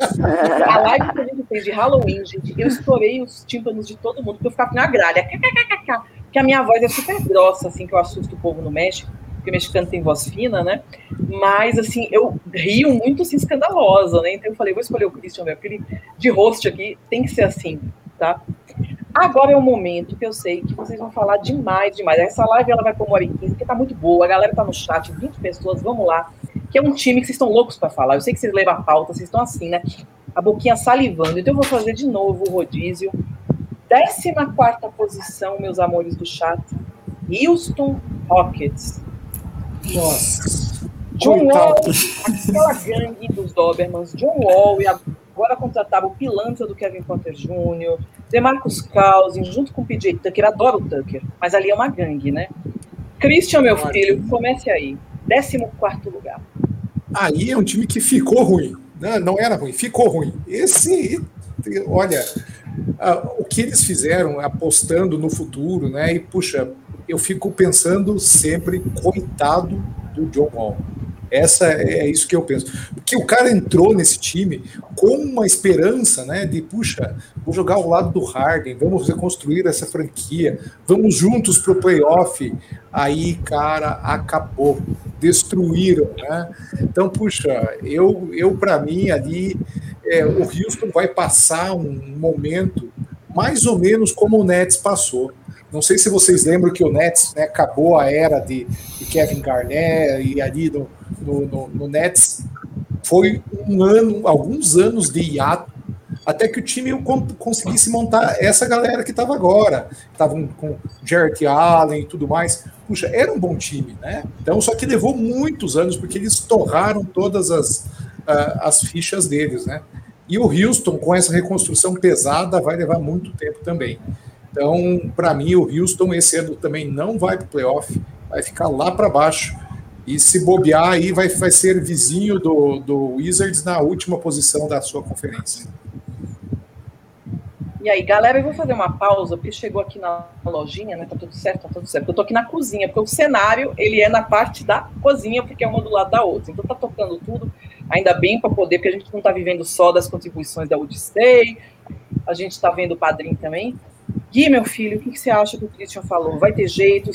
B: A live que a gente fez de Halloween, gente, eu estourei os tímpanos de todo mundo, porque eu ficava na gralha. kkkk, Que a minha voz é super grossa, assim, que eu assusto o povo no México, porque o mexicano tem voz fina, né? Mas, assim, eu rio muito, assim, escandalosa, né? Então eu falei, vou escolher o Christian, meu, aquele de host aqui tem que ser assim, tá? Agora é o momento que eu sei que vocês vão falar demais, demais. Essa live ela vai por uma hora e 15, porque tá muito boa. A galera tá no chat, 20 pessoas, vamos lá. Que é um time que vocês estão loucos para falar. Eu sei que vocês levam a pauta, vocês estão assim, né? A boquinha salivando. Então eu vou fazer de novo o rodízio. 14 posição, meus amores do chat. Houston Rockets.
C: Nossa.
B: John Wall, aquela gangue dos Dobermans, John Wall e agora contratava o pilantra do Kevin Porter Jr., Demarcus Cousins, junto com o PJ Tucker, adoro o Tucker, mas ali é uma gangue, né? Christian, meu filho, comece aí. 14 lugar.
C: Aí é um time que ficou ruim. Não, não era ruim, ficou ruim. Esse, olha, o que eles fizeram apostando no futuro, né? E puxa, eu fico pensando sempre, coitado do John Wall. Essa é isso que eu penso. Porque o cara entrou nesse time com uma esperança, né? De puxa, vou jogar ao lado do Harden, vamos reconstruir essa franquia, vamos juntos pro playoff. Aí, cara, acabou, destruíram, né? Então, puxa, eu, eu para mim ali, é, o Houston vai passar um momento mais ou menos como o Nets passou. Não sei se vocês lembram que o Nets né, acabou a era de, de Kevin Garnett e ali no, no, no, no, Nets foi um ano, alguns anos de hiato, até que o time conseguisse montar essa galera que estava agora. Estavam com Jarrett Allen e tudo mais. Puxa, era um bom time, né? Então, só que levou muitos anos, porque eles torraram todas as, uh, as fichas deles, né? E o Houston, com essa reconstrução pesada, vai levar muito tempo também. Então, para mim, o Houston esse ano também não vai para o playoff, vai ficar lá para baixo. E se bobear, aí vai, vai ser vizinho do, do Wizards na última posição da sua conferência.
B: E aí, galera, eu vou fazer uma pausa, porque chegou aqui na lojinha, né? Tá tudo certo, tá tudo certo. Eu tô aqui na cozinha, porque o cenário, ele é na parte da cozinha, porque é uma do lado da outra. Então tá tocando tudo. Ainda bem para poder, porque a gente não está vivendo só das contribuições da Odissei, a gente está vendo o padrinho também. Gui, meu filho, o que, que, você acha que o Christian falou? Vai ter jeito?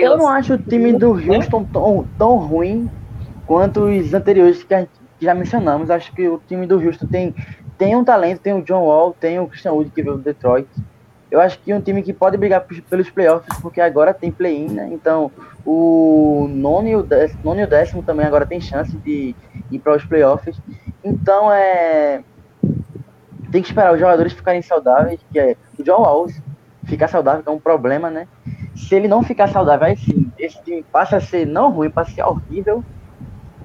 D: Eu não acho o time do Houston tão, tão ruim quanto os anteriores que, gente, que já mencionamos. Acho que o time do Houston tem, tem um talento, tem o John Wall, tem o Christian Wood que veio do Detroit. Eu acho que é um time que pode brigar pelos playoffs, porque agora tem play-in, né? Então, o nono e o, décimo, nono e o décimo também agora tem chance de ir para os playoffs. Então, é. Tem que esperar os jogadores ficarem saudáveis, que é o John Wall ficar saudável, que é um problema, né? Se ele não ficar saudável, aí sim, esse time passa a ser não ruim, passa a ser horrível.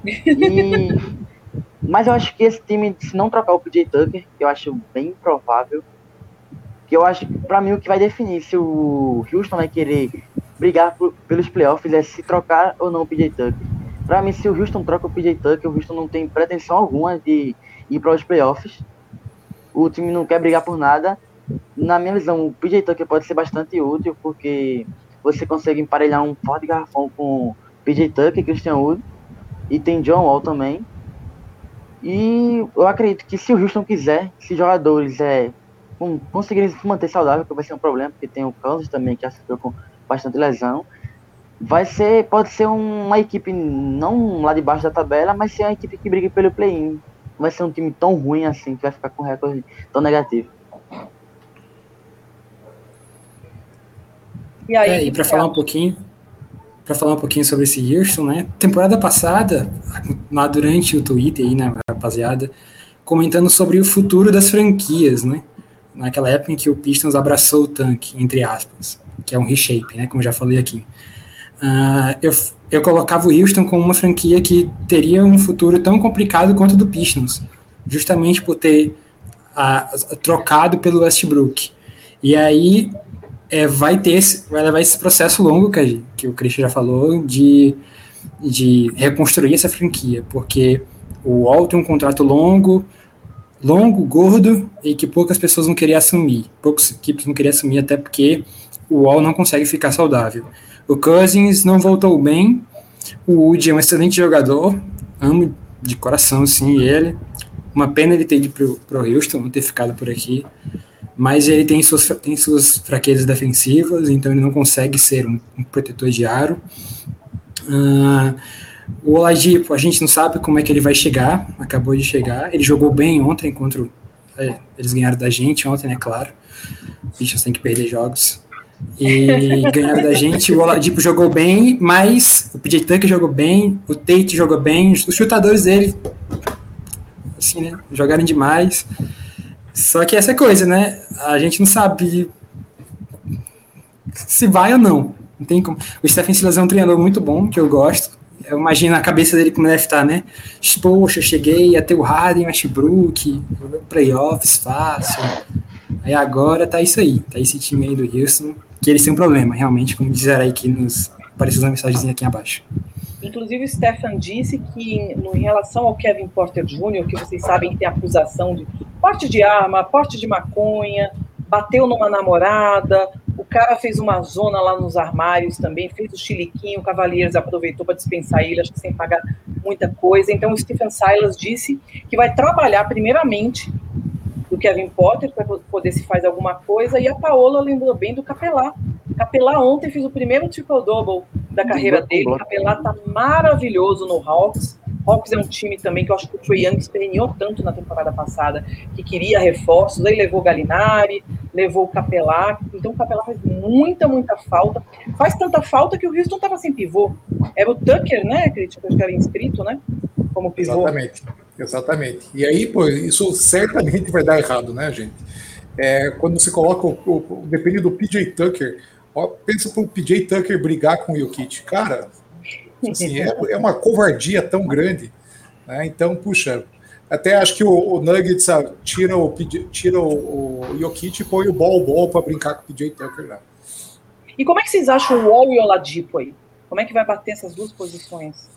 D: E... Mas eu acho que esse time, se não trocar o PJ Tucker, que eu acho bem provável, que eu acho que para mim o que vai definir se o Houston vai querer brigar por, pelos playoffs é se trocar ou não o PJ Tucker. Para mim, se o Houston troca o PJ Tucker, o Houston não tem pretensão alguma de ir para os playoffs. O time não quer brigar por nada. Na minha visão, o PJ Tucker pode ser bastante útil, porque você consegue emparelhar um forte garrafão com PJ Tucker, Christian Wood, e tem John Wall também. E eu acredito que se o Houston quiser, se jogadores é, com, conseguirem se manter saudável, que vai ser um problema, porque tem o Kansas também, que acertou com bastante lesão. Vai ser, pode ser uma equipe não lá de baixo da tabela, mas ser uma equipe que briga pelo play-in. Não vai ser um time tão ruim assim, que vai ficar com recorde tão negativo.
E: E aí, é, e para falar um pouquinho, para falar um pouquinho sobre esse Houston, né? Temporada passada, lá durante o Twitter aí, né, rapaziada, comentando sobre o futuro das franquias, né? naquela época em que o Pistons abraçou o tanque, entre aspas, que é um reshape, né, como já falei aqui. Uh, eu, eu colocava o Houston como uma franquia que teria um futuro tão complicado quanto o do Pistons, justamente por ter uh, trocado pelo Westbrook. E aí é, vai ter esse, vai levar esse processo longo que, que o Christian já falou de, de reconstruir essa franquia, porque o Wall tem um contrato longo, longo, gordo e que poucas pessoas não queriam assumir. Poucas equipes não queriam assumir, até porque o Wall não consegue ficar saudável. O Cousins não voltou bem. O Wood é um excelente jogador. Amo de coração, sim, ele. Uma pena ele ter ido pro, pro Houston, não ter ficado por aqui. Mas ele tem suas, tem suas fraquezas defensivas, então ele não consegue ser um, um protetor de aro. Uh, o Oladipo, a gente não sabe como é que ele vai chegar, acabou de chegar. Ele jogou bem ontem contra. É, eles ganharam da gente ontem, né? Claro. Bichos tem que perder jogos. E ganharam da gente. O Oladipo jogou bem, mas o PJ Tucker jogou bem, o Tate jogou bem, os chutadores dele, assim, né? Jogaram demais. Só que essa coisa, né? A gente não sabe se vai ou não. Não tem como. O Stephen Silas é um treinador muito bom, que eu gosto eu imagino a cabeça dele como deve estar, né? Poxa, cheguei a ter o Harden, Westbrook, playoffs fácil. Aí agora tá isso aí, tá esse time aí do Houston, que eles têm um problema, realmente, como disseram aí que nos apareceu uma mensagem aqui abaixo.
B: Inclusive, o Stefan disse que, em relação ao Kevin Porter Jr., que vocês sabem que tem acusação de porte de arma, porte de maconha, bateu numa namorada, o cara fez uma zona lá nos armários também, fez o chiliquinho, o Cavaleiros aproveitou para dispensar ele, acho que sem pagar muita coisa. Então o Stephen Silas disse que vai trabalhar primeiramente Kevin Potter para poder se fazer alguma coisa, e a Paola lembrou bem do Capelá. Capelá ontem fez o primeiro triple-double da carreira dele, Capelá tá maravilhoso no Hawks, Hawks é um time também que eu acho que o Trey Young esperneou tanto na temporada passada, que queria reforços, aí levou o Galinari, levou o Capelá, então o Capelá faz muita, muita falta. Faz tanta falta que o Houston estava sem pivô. Era o Tucker, né, Crítico, que era inscrito, né, como pivô.
C: Exatamente, exatamente. E aí, pô, isso certamente vai dar errado, né, gente? É, quando você coloca, o, o, depende do PJ Tucker, ó, pensa pro PJ Tucker brigar com o Jokic. Cara, Assim, é, é, uma covardia tão grande. Né? Então, puxa, até acho que o, o Nuggets sabe, tira, o, tira o, o Jokic e põe o Ball Ball para brincar com o PJ Tucker lá.
B: E como é que vocês acham o Wall e o Oladipo aí? Como é que vai bater essas duas posições?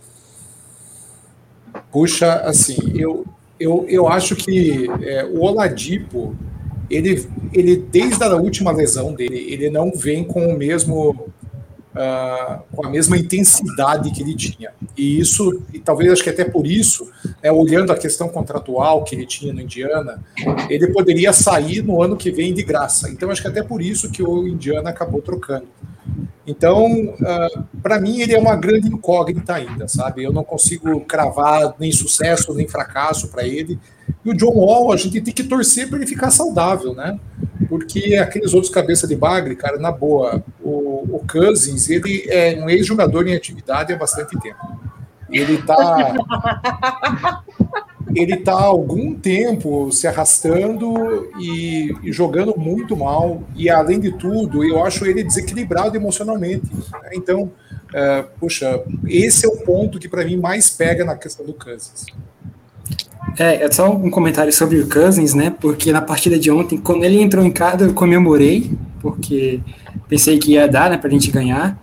C: Puxa, assim, eu, eu, eu acho que é, o Oladipo, ele, ele, desde a última lesão dele, ele não vem com o mesmo uh, com a mesma intensidade que ele tinha. E isso, e talvez acho que até por isso, né, olhando a questão contratual que ele tinha no Indiana, ele poderia sair no ano que vem de graça. Então acho que até por isso que o Indiana acabou trocando. Então, uh, ah, para mim, ele é uma grande incógnita ainda, sabe? Eu não consigo cravar nem sucesso nem fracasso para ele. E o John Wall, a gente tem que torcer para ele ficar saudável, né? Porque aqueles outros cabeça de bagre, cara, na boa, o, o Cousins, ele é um ex-jogador em atividade há bastante tempo. Ele tá. ele está há algum tempo se arrastando e, e, jogando muito mal. E além de tudo, eu acho ele desequilibrado emocionalmente. Então, é, puxa, esse é o ponto que para mim mais pega na questão do Cousins.
E: É, é só um comentário sobre o Cousins, né? Porque na partida de ontem, quando ele entrou em casa, eu comemorei, porque pensei que ia dar, né, pra gente ganhar.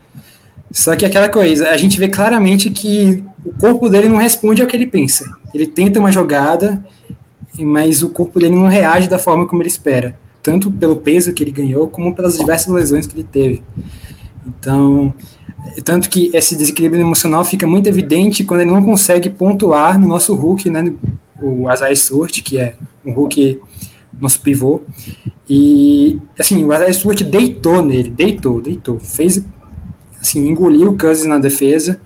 E: Só que aquela coisa, a gente vê claramente que o corpo dele não responde ao que ele pensa. Ele tenta uma jogada, mas o corpo dele não reage da forma como ele espera, tanto pelo peso que ele ganhou, como pelas diversas lesões que ele teve. Então, tanto que esse desequilíbrio emocional fica muito evidente quando ele não consegue pontuar no nosso Hulk, né, o Azai Stewart, que é um Hulk, nosso pivô, e, assim, o Azai Stewart deitou nele, deitou, deitou, fez, assim, engoliu o Cousins na defesa,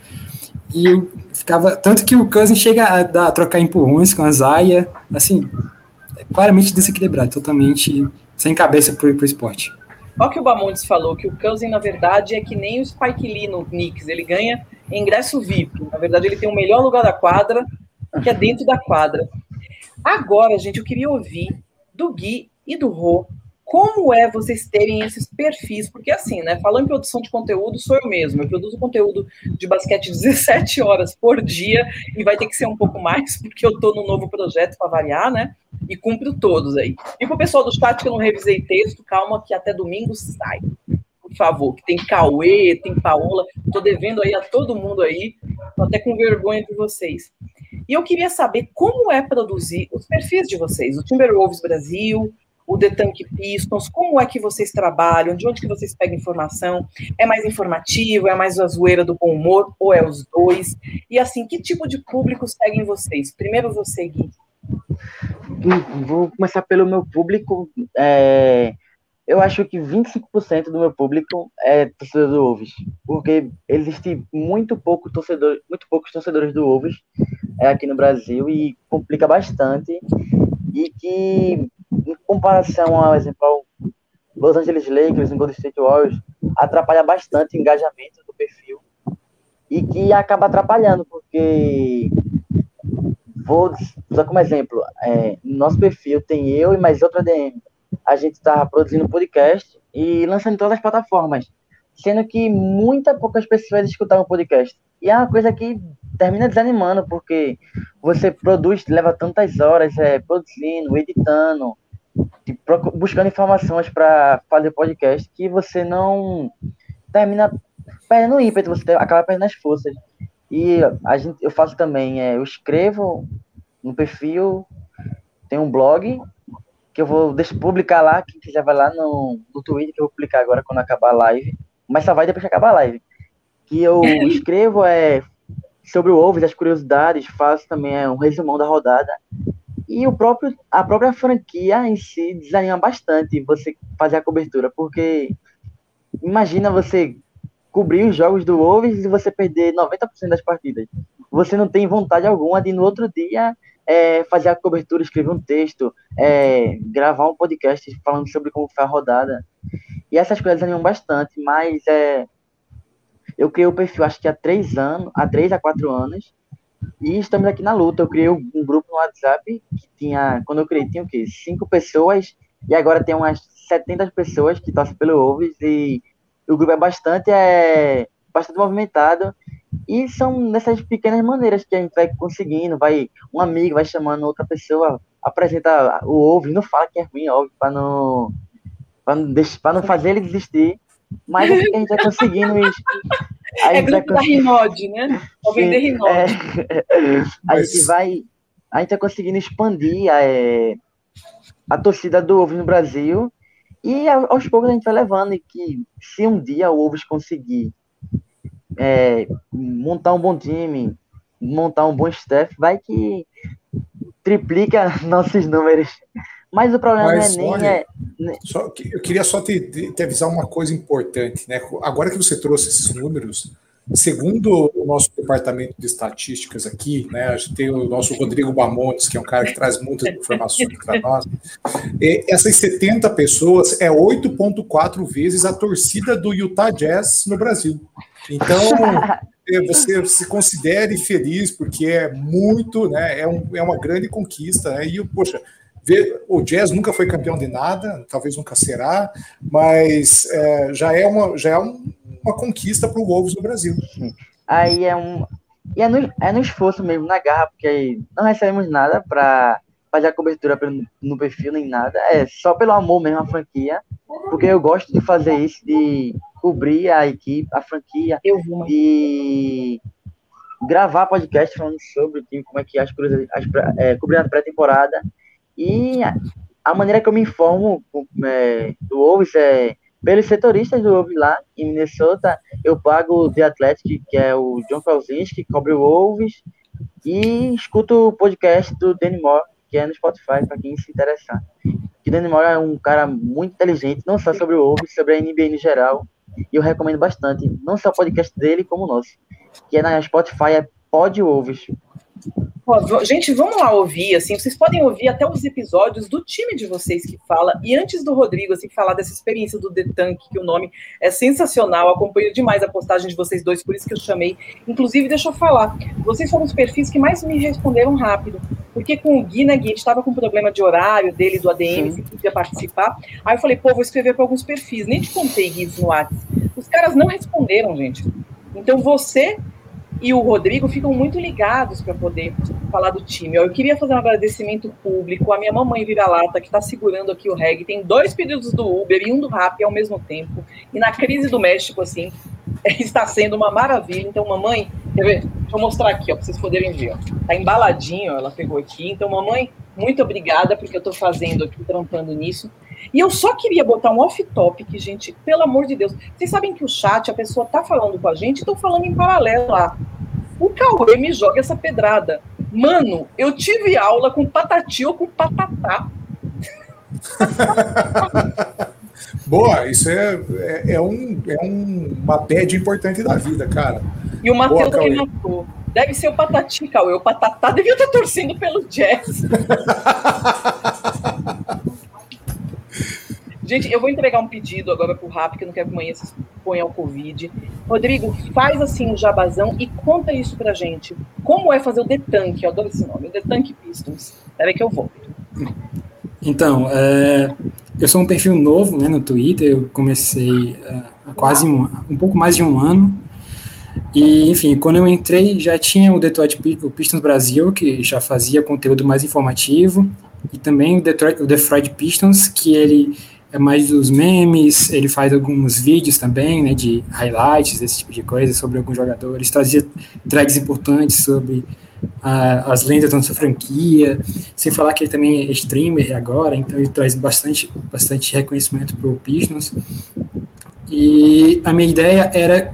E: e ficava. Tanto que o Cousins chega a, a trocar empurrões com a Zaya, assim, é claramente desequilibrado, totalmente sem cabeça pro, pro esporte.
B: Olha o que o Bamontes falou, que o Cousins, na verdade, é que nem o Spike Lee no Knicks, ele ganha ingresso VIP. Na verdade, ele tem o melhor lugar da quadra, que é dentro da quadra. Agora, gente, eu queria ouvir do Gui e do Rô como é vocês terem esses perfis? Porque assim, né? Falando em produção de conteúdo, sou eu mesmo. Eu produzo conteúdo de basquete 17 horas por dia e vai ter que ser um pouco mais, porque eu tô no novo projeto para variar, né? E cumpro todos aí. E pro pessoal do chat que eu não revisei texto, calma que até domingo sai. Por favor, que tem Cauê, tem Paola, tô devendo aí a todo mundo aí, tô até com vergonha de vocês. E eu queria saber como é produzir os perfis de vocês, o Timberwolves Brasil, o The Tank Pistons, como é que vocês trabalham, de onde que vocês pegam informação, é mais informativo, é mais a zoeira do bom humor, ou é os dois? E assim, que tipo de público seguem vocês? Primeiro você, Gui.
D: Vou começar pelo meu público. É, eu acho que 25% do meu público é torcedor do Wolves, porque existe muito pouco torcedor, muito poucos torcedores do Wolves é, aqui no Brasil e complica bastante e que comparação ao exemplo Los Angeles Lakers e Golden State Warriors, atrapalha bastante o engajamento do perfil e que acaba atrapalhando, porque vou usar como exemplo, é, nosso perfil tem eu e mais outra DM. A gente está produzindo podcast e lançando em todas as plataformas, sendo que muitas poucas pessoas escutaram o podcast. E é uma coisa que termina desanimando, porque você produz, leva tantas horas é, produzindo, editando, buscando informações para fazer podcast que você não termina perdendo ímpeto, você acaba perdendo as forças. E a gente, eu faço também, é, eu escrevo no perfil, tem um blog que eu vou deixar, publicar lá, quem quiser vai lá no, no Twitter, que eu vou publicar agora quando acabar a live, mas só vai depois que acabar a live. Que eu escrevo é sobre o Wolves, as curiosidades, faço também é, um resumão da rodada e o próprio, a própria franquia em si desanima bastante você fazer a cobertura, porque imagina você cobrir os jogos do Wolves e você perder 90% das partidas. Você não tem vontade alguma de no outro dia é, fazer a cobertura, escrever um texto, é, gravar um podcast falando sobre como foi a rodada. E essas coisas animam bastante, mas é, eu criei o perfil acho que há três anos, há três a quatro anos, e estamos aqui na luta. Eu criei um grupo no WhatsApp que tinha, quando eu criei, tinha o quê? Cinco pessoas, e agora tem umas 70 pessoas que torcem pelo Wolves, e o grupo é bastante, é, bastante movimentado. E são nessas pequenas maneiras que a gente vai conseguindo, vai um amigo vai chamando outra pessoa, apresenta o Wolves, não fala que é ruim, óbvio, para não, não, não fazer ele desistir. Mas é que a gente vai conseguindo
B: é grupo da Rinode, né? Alguém da Rinode.
D: É... A gente vai. A gente tá conseguindo expandir a, é... a torcida do Wolves no Brasil. E aos poucos a gente vai levando. E que se um dia o Wolves conseguir é, montar um bom time, montar um bom staff, vai que triplica nossos números. Mas o problema Mas, não é nem. É,
C: só, eu queria só te, te, avisar uma coisa importante, né? Agora que você trouxe esses números, segundo o nosso departamento de estatísticas aqui, né? A gente tem o nosso Rodrigo Bamontes, que é um cara que traz muitas informações para nós. essas 70 pessoas é 8,4 vezes a torcida do Utah Jazz no Brasil. Então, é, você se considere feliz, porque é muito, né? É, um, é uma grande conquista, né? E, poxa, o Jazz nunca foi campeão de nada, talvez nunca será, mas é, já é uma, já é um, uma conquista para o Wolves no Brasil.
D: Aí é um. E é no, é no esforço mesmo, na garra, porque aí não recebemos nada para fazer a cobertura no perfil nem nada, é só pelo amor mesmo à franquia, porque eu gosto de fazer isso, de cobrir a equipe, a franquia, de gravar podcast falando sobre o time, como é que as coisas, as, é, cobrir a pré-temporada e a maneira que eu me informo é, do Wolves é pelos setoristas do Wolves lá em Minnesota. Eu pago o The Athletic, que é o John Falzinski, que cobre o Wolves, e escuto o podcast do Danny Moore, que é no Spotify, para quem se interessar. Que Danny Moore é um cara muito inteligente, não só sobre o Wolves, sobre a NBA em geral. E eu recomendo bastante, não só o podcast dele, como o nosso, que é na Spotify, é Pod Wolves
B: gente, vamos lá ouvir, assim, vocês podem ouvir até os episódios do time de vocês que fala, e antes do Rodrigo, assim, falar dessa experiência do The Tank, que o nome é sensacional, acompanho demais a postagem de vocês dois, por isso que eu chamei. Inclusive, deixa eu falar, vocês foram os perfis que mais me responderam rápido, porque com o Gui, né, Gui, a gente estava com um problema de horário dele, do ADM, se podia participar, aí eu falei, pô, vou escrever para alguns perfis, nem te contei, Gui, no WhatsApp. Os caras não responderam, gente. Então, você e o Rodrigo ficam muito ligados para poder falar do time. Eu queria fazer um agradecimento público à minha mamãe vira-lata, que está segurando aqui o reggae. Tem dois pedidos do Uber e um do Rap ao mesmo tempo. E na crise do México, assim, está sendo uma maravilha. Então, mamãe, quer ver? Deixa eu mostrar aqui, para vocês poderem ver. Ó. Tá embaladinho, ela pegou aqui. Então, mamãe, muito obrigada, porque eu estou fazendo aqui, trampando nisso. E eu só queria botar um off-topic, gente, pelo amor de Deus. Vocês sabem que o chat, a pessoa tá falando com a gente, estão falando em paralelo lá. O Cauê me joga essa pedrada. Mano, eu tive aula com patati ou com patatá.
C: Boa, isso é, é, é, um, é um, uma bad importante da vida, cara.
B: E o Matheus que matou. Deve ser o Patati, Cauê. O Patatá devia estar torcendo pelo Jazz. Gente, eu vou entregar um pedido agora pro Rap, que eu não quero que amanhã vocês ponham o Covid. Rodrigo, faz assim o jabazão e conta isso pra gente. Como é fazer o Detank? Eu adoro esse nome, o Detank Pistons. Peraí que eu volto.
E: Então, é, eu sou um perfil novo né, no Twitter, eu comecei é, há quase um, um pouco mais de um ano. E, enfim, quando eu entrei, já tinha o Detroit o Pistons Brasil, que já fazia conteúdo mais informativo, e também o Detroit, o Detroit Pistons, que ele é mais dos memes, ele faz alguns vídeos também, né, de highlights, esse tipo de coisa, sobre alguns jogadores, trazia drags importantes sobre as lendas da nossa franquia, sem falar que ele também é streamer agora, então ele traz bastante, bastante reconhecimento para o Pistons, e a minha ideia era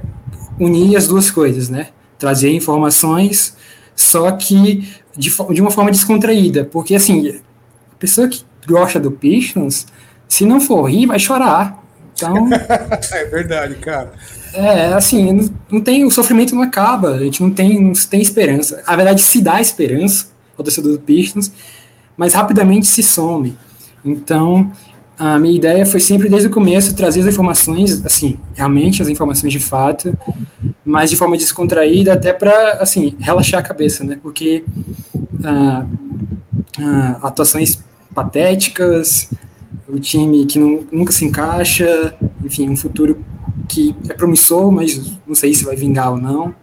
E: unir as duas coisas, né, trazer informações, só que de, de uma forma descontraída, porque assim, a pessoa que gosta do Pistons, se não for rir, vai chorar. Então.
C: é verdade, cara.
E: É, assim, não, não, tem, o sofrimento não acaba, a gente não tem, não tem esperança. A verdade, se dá esperança ao torcedor do Pistons, mas rapidamente se some. Então, a minha ideia foi sempre, desde o começo, trazer as informações, assim, realmente as informações de fato, mas de forma descontraída, até para, assim, relaxar a cabeça, né? Porque ah, ah, atuações patéticas, o time que não, nunca se encaixa, enfim, um futuro que é promissor, mas não sei se vai vingar ou não.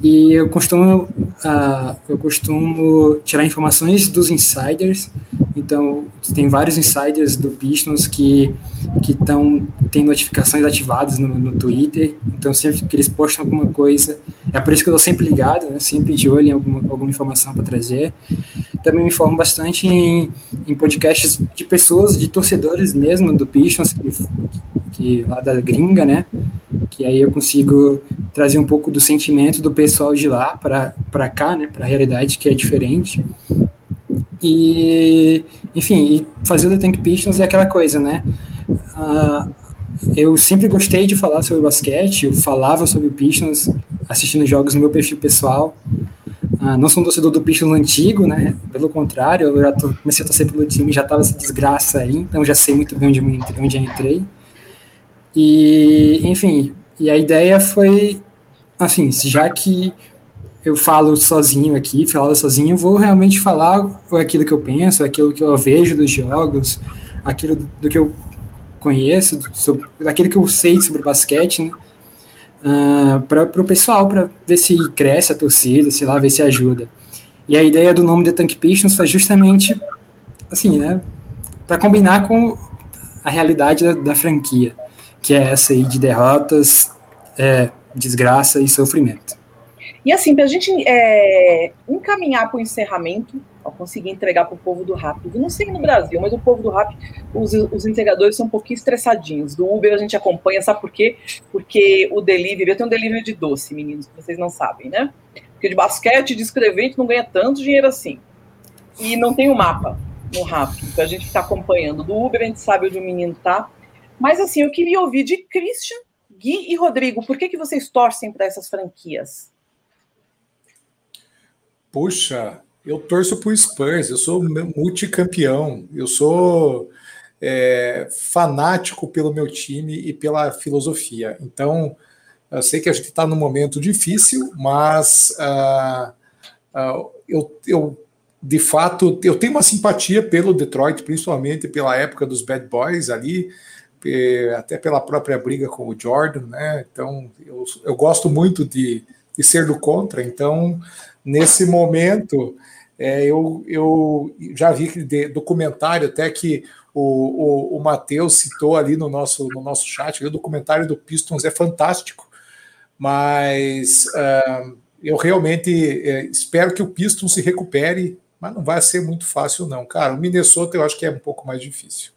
E: E eu costumo, uh, eu costumo tirar informações dos insiders. Então, tem vários insiders do Pistons que que estão tem notificações ativadas no, no, Twitter. Então, sempre que eles postam alguma coisa, é por isso que eu estou sempre ligado, né, sempre de olho em alguma, alguma informação para trazer. Também me informo bastante em, em podcasts de pessoas, de torcedores mesmo do Pistons, que, que lá da gringa, né? Que aí eu consigo trazer um pouco do sentimento do pessoal de lá para cá, né, para a realidade que é diferente. E, enfim, e fazer o The Tank Pistons é aquela coisa, né? Uh, eu sempre gostei de falar sobre basquete, eu falava sobre o Pistons assistindo jogos no meu perfil pessoal. Uh, não sou um torcedor do Pistons antigo, né? Pelo contrário, eu já tô, comecei a torcer pelo time, já estava essa desgraça aí, então já sei muito bem onde, onde entrei. E, enfim, e a ideia foi, assim, já que eu falo sozinho aqui, falo sozinho, eu vou realmente falar aquilo que eu penso, aquilo que eu vejo dos jogos, aquilo do que eu conheço, sobre, aquilo que eu sei sobre basquete, né? Uh, para o pessoal, para ver se cresce a torcida, sei lá, ver se ajuda. E a ideia do nome The Tank Pistons foi justamente, assim, né, para combinar com a realidade da, da, franquia, que é essa aí de derrotas, é, desgraça e sofrimento.
B: E assim, para a gente é, encaminhar para o encerramento, ó, conseguir entregar para o povo do Rápido, não sei no Brasil, mas o povo do Rápido, os, os entregadores são um pouquinho estressadinhos. Do Uber a gente acompanha, sabe por quê? Porque o delivery, eu tenho um delivery de doce, meninos, vocês não sabem, né? Porque de basquete, de escrevente, não ganha tanto dinheiro assim. E não tem o um mapa no Rápido, então a gente está acompanhando. Do Uber a gente sabe onde o menino tá. Mas assim, eu queria ouvir de Christian, Gui e Rodrigo, por que, que vocês torcem para essas franquias?
C: Puxa, eu torço para o Spurs, eu sou multicampeão, eu sou é, fanático pelo meu time e pela filosofia. Então, eu sei que a gente está num momento difícil, mas uh, uh, eu, eu, de fato, eu tenho uma simpatia pelo Detroit, principalmente pela época dos Bad Boys ali, até pela própria briga com o Jordan, né? Então, eu, eu gosto muito de, de ser do contra, então nesse momento, é, eu, eu já vi que documentário até que o, o, o Matheus citou ali no nosso, no nosso chat, o documentário do Pistons é fantástico, mas uh, eu realmente é, espero que o Pistons se recupere, mas não vai ser muito fácil não, cara. O Minnesota eu acho que é um pouco mais difícil.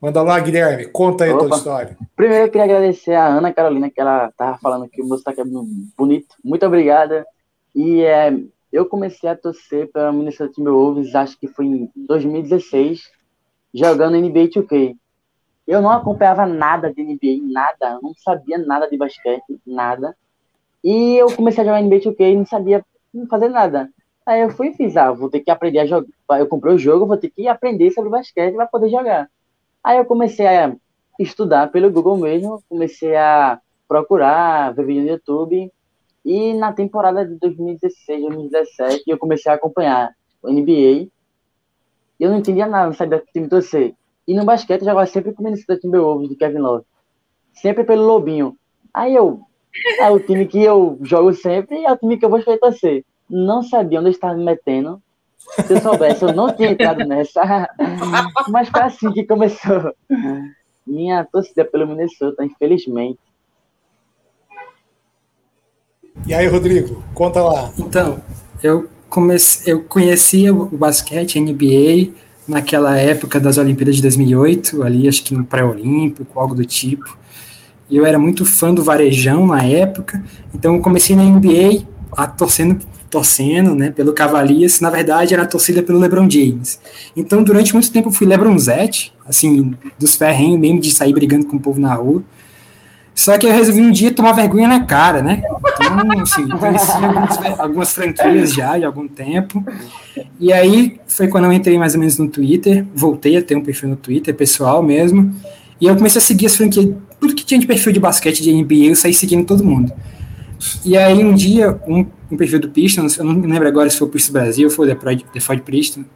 C: Manda lá, Guilherme, conta aí Opa. a tua história.
D: Primeiro eu queria agradecer a Ana Carolina, que ela tava falando que o meu sotaque é bonito. Muito obrigada. E é, eu comecei a torcer para Minnesota Timberwolves, acho que foi em 2016, jogando NBA 2K. Eu não acompanhava nada de NBA, nada, não sabia nada de basquete, nada. E eu comecei a jogar NBA 2K e não sabia fazer nada. Aí eu fui e fiz, ah, vou ter que aprender a jogar. Eu comprei o jogo, vou ter que aprender sobre basquete para poder jogar. Aí eu comecei a estudar pelo Google mesmo, comecei a procurar, ver vídeo no YouTube. E na temporada de 2016, 2017, eu comecei a acompanhar o NBA. E eu não entendia nada, não sabia que time torcer. E no basquete eu jogava sempre com o Minnesota Timberwolves, do Kevin Love. Sempre pelo Lobinho. Aí eu, é o time que eu jogo sempre e é o time que eu vou escolher torcer. Não sabia onde eu estava me metendo. Se eu soubesse, eu não tinha entrado nessa. Mas foi assim que começou minha torcida pelo Minnesota, infelizmente.
C: E aí, Rodrigo, conta lá.
E: Então, eu comecei, eu conhecia o basquete, NBA, naquela época das Olimpíadas de 2008, ali acho que no pré-olímpico, algo do tipo. E eu era muito fã do Varejão na época, então eu comecei na NBA a torcendo torcendo né, pelo Cavaliers, na verdade era a torcida pelo LeBron James. Então, durante muito tempo eu fui LeBronzete, assim, dos ferrenhos mesmo de sair brigando com o povo na rua. Só que eu resolvi um dia tomar vergonha na cara, né? Então, assim, conheci algumas, algumas franquias já de algum tempo. E aí foi quando eu entrei mais ou menos no Twitter, voltei a ter um perfil no Twitter, pessoal mesmo. E eu comecei a seguir as franquias, tudo que tinha de perfil de basquete de NBA, eu saí seguindo todo mundo. E aí um dia, um, um perfil do Pistons, eu não me lembro agora se foi o Pistons Brasil ou foi o The Freud Pistons,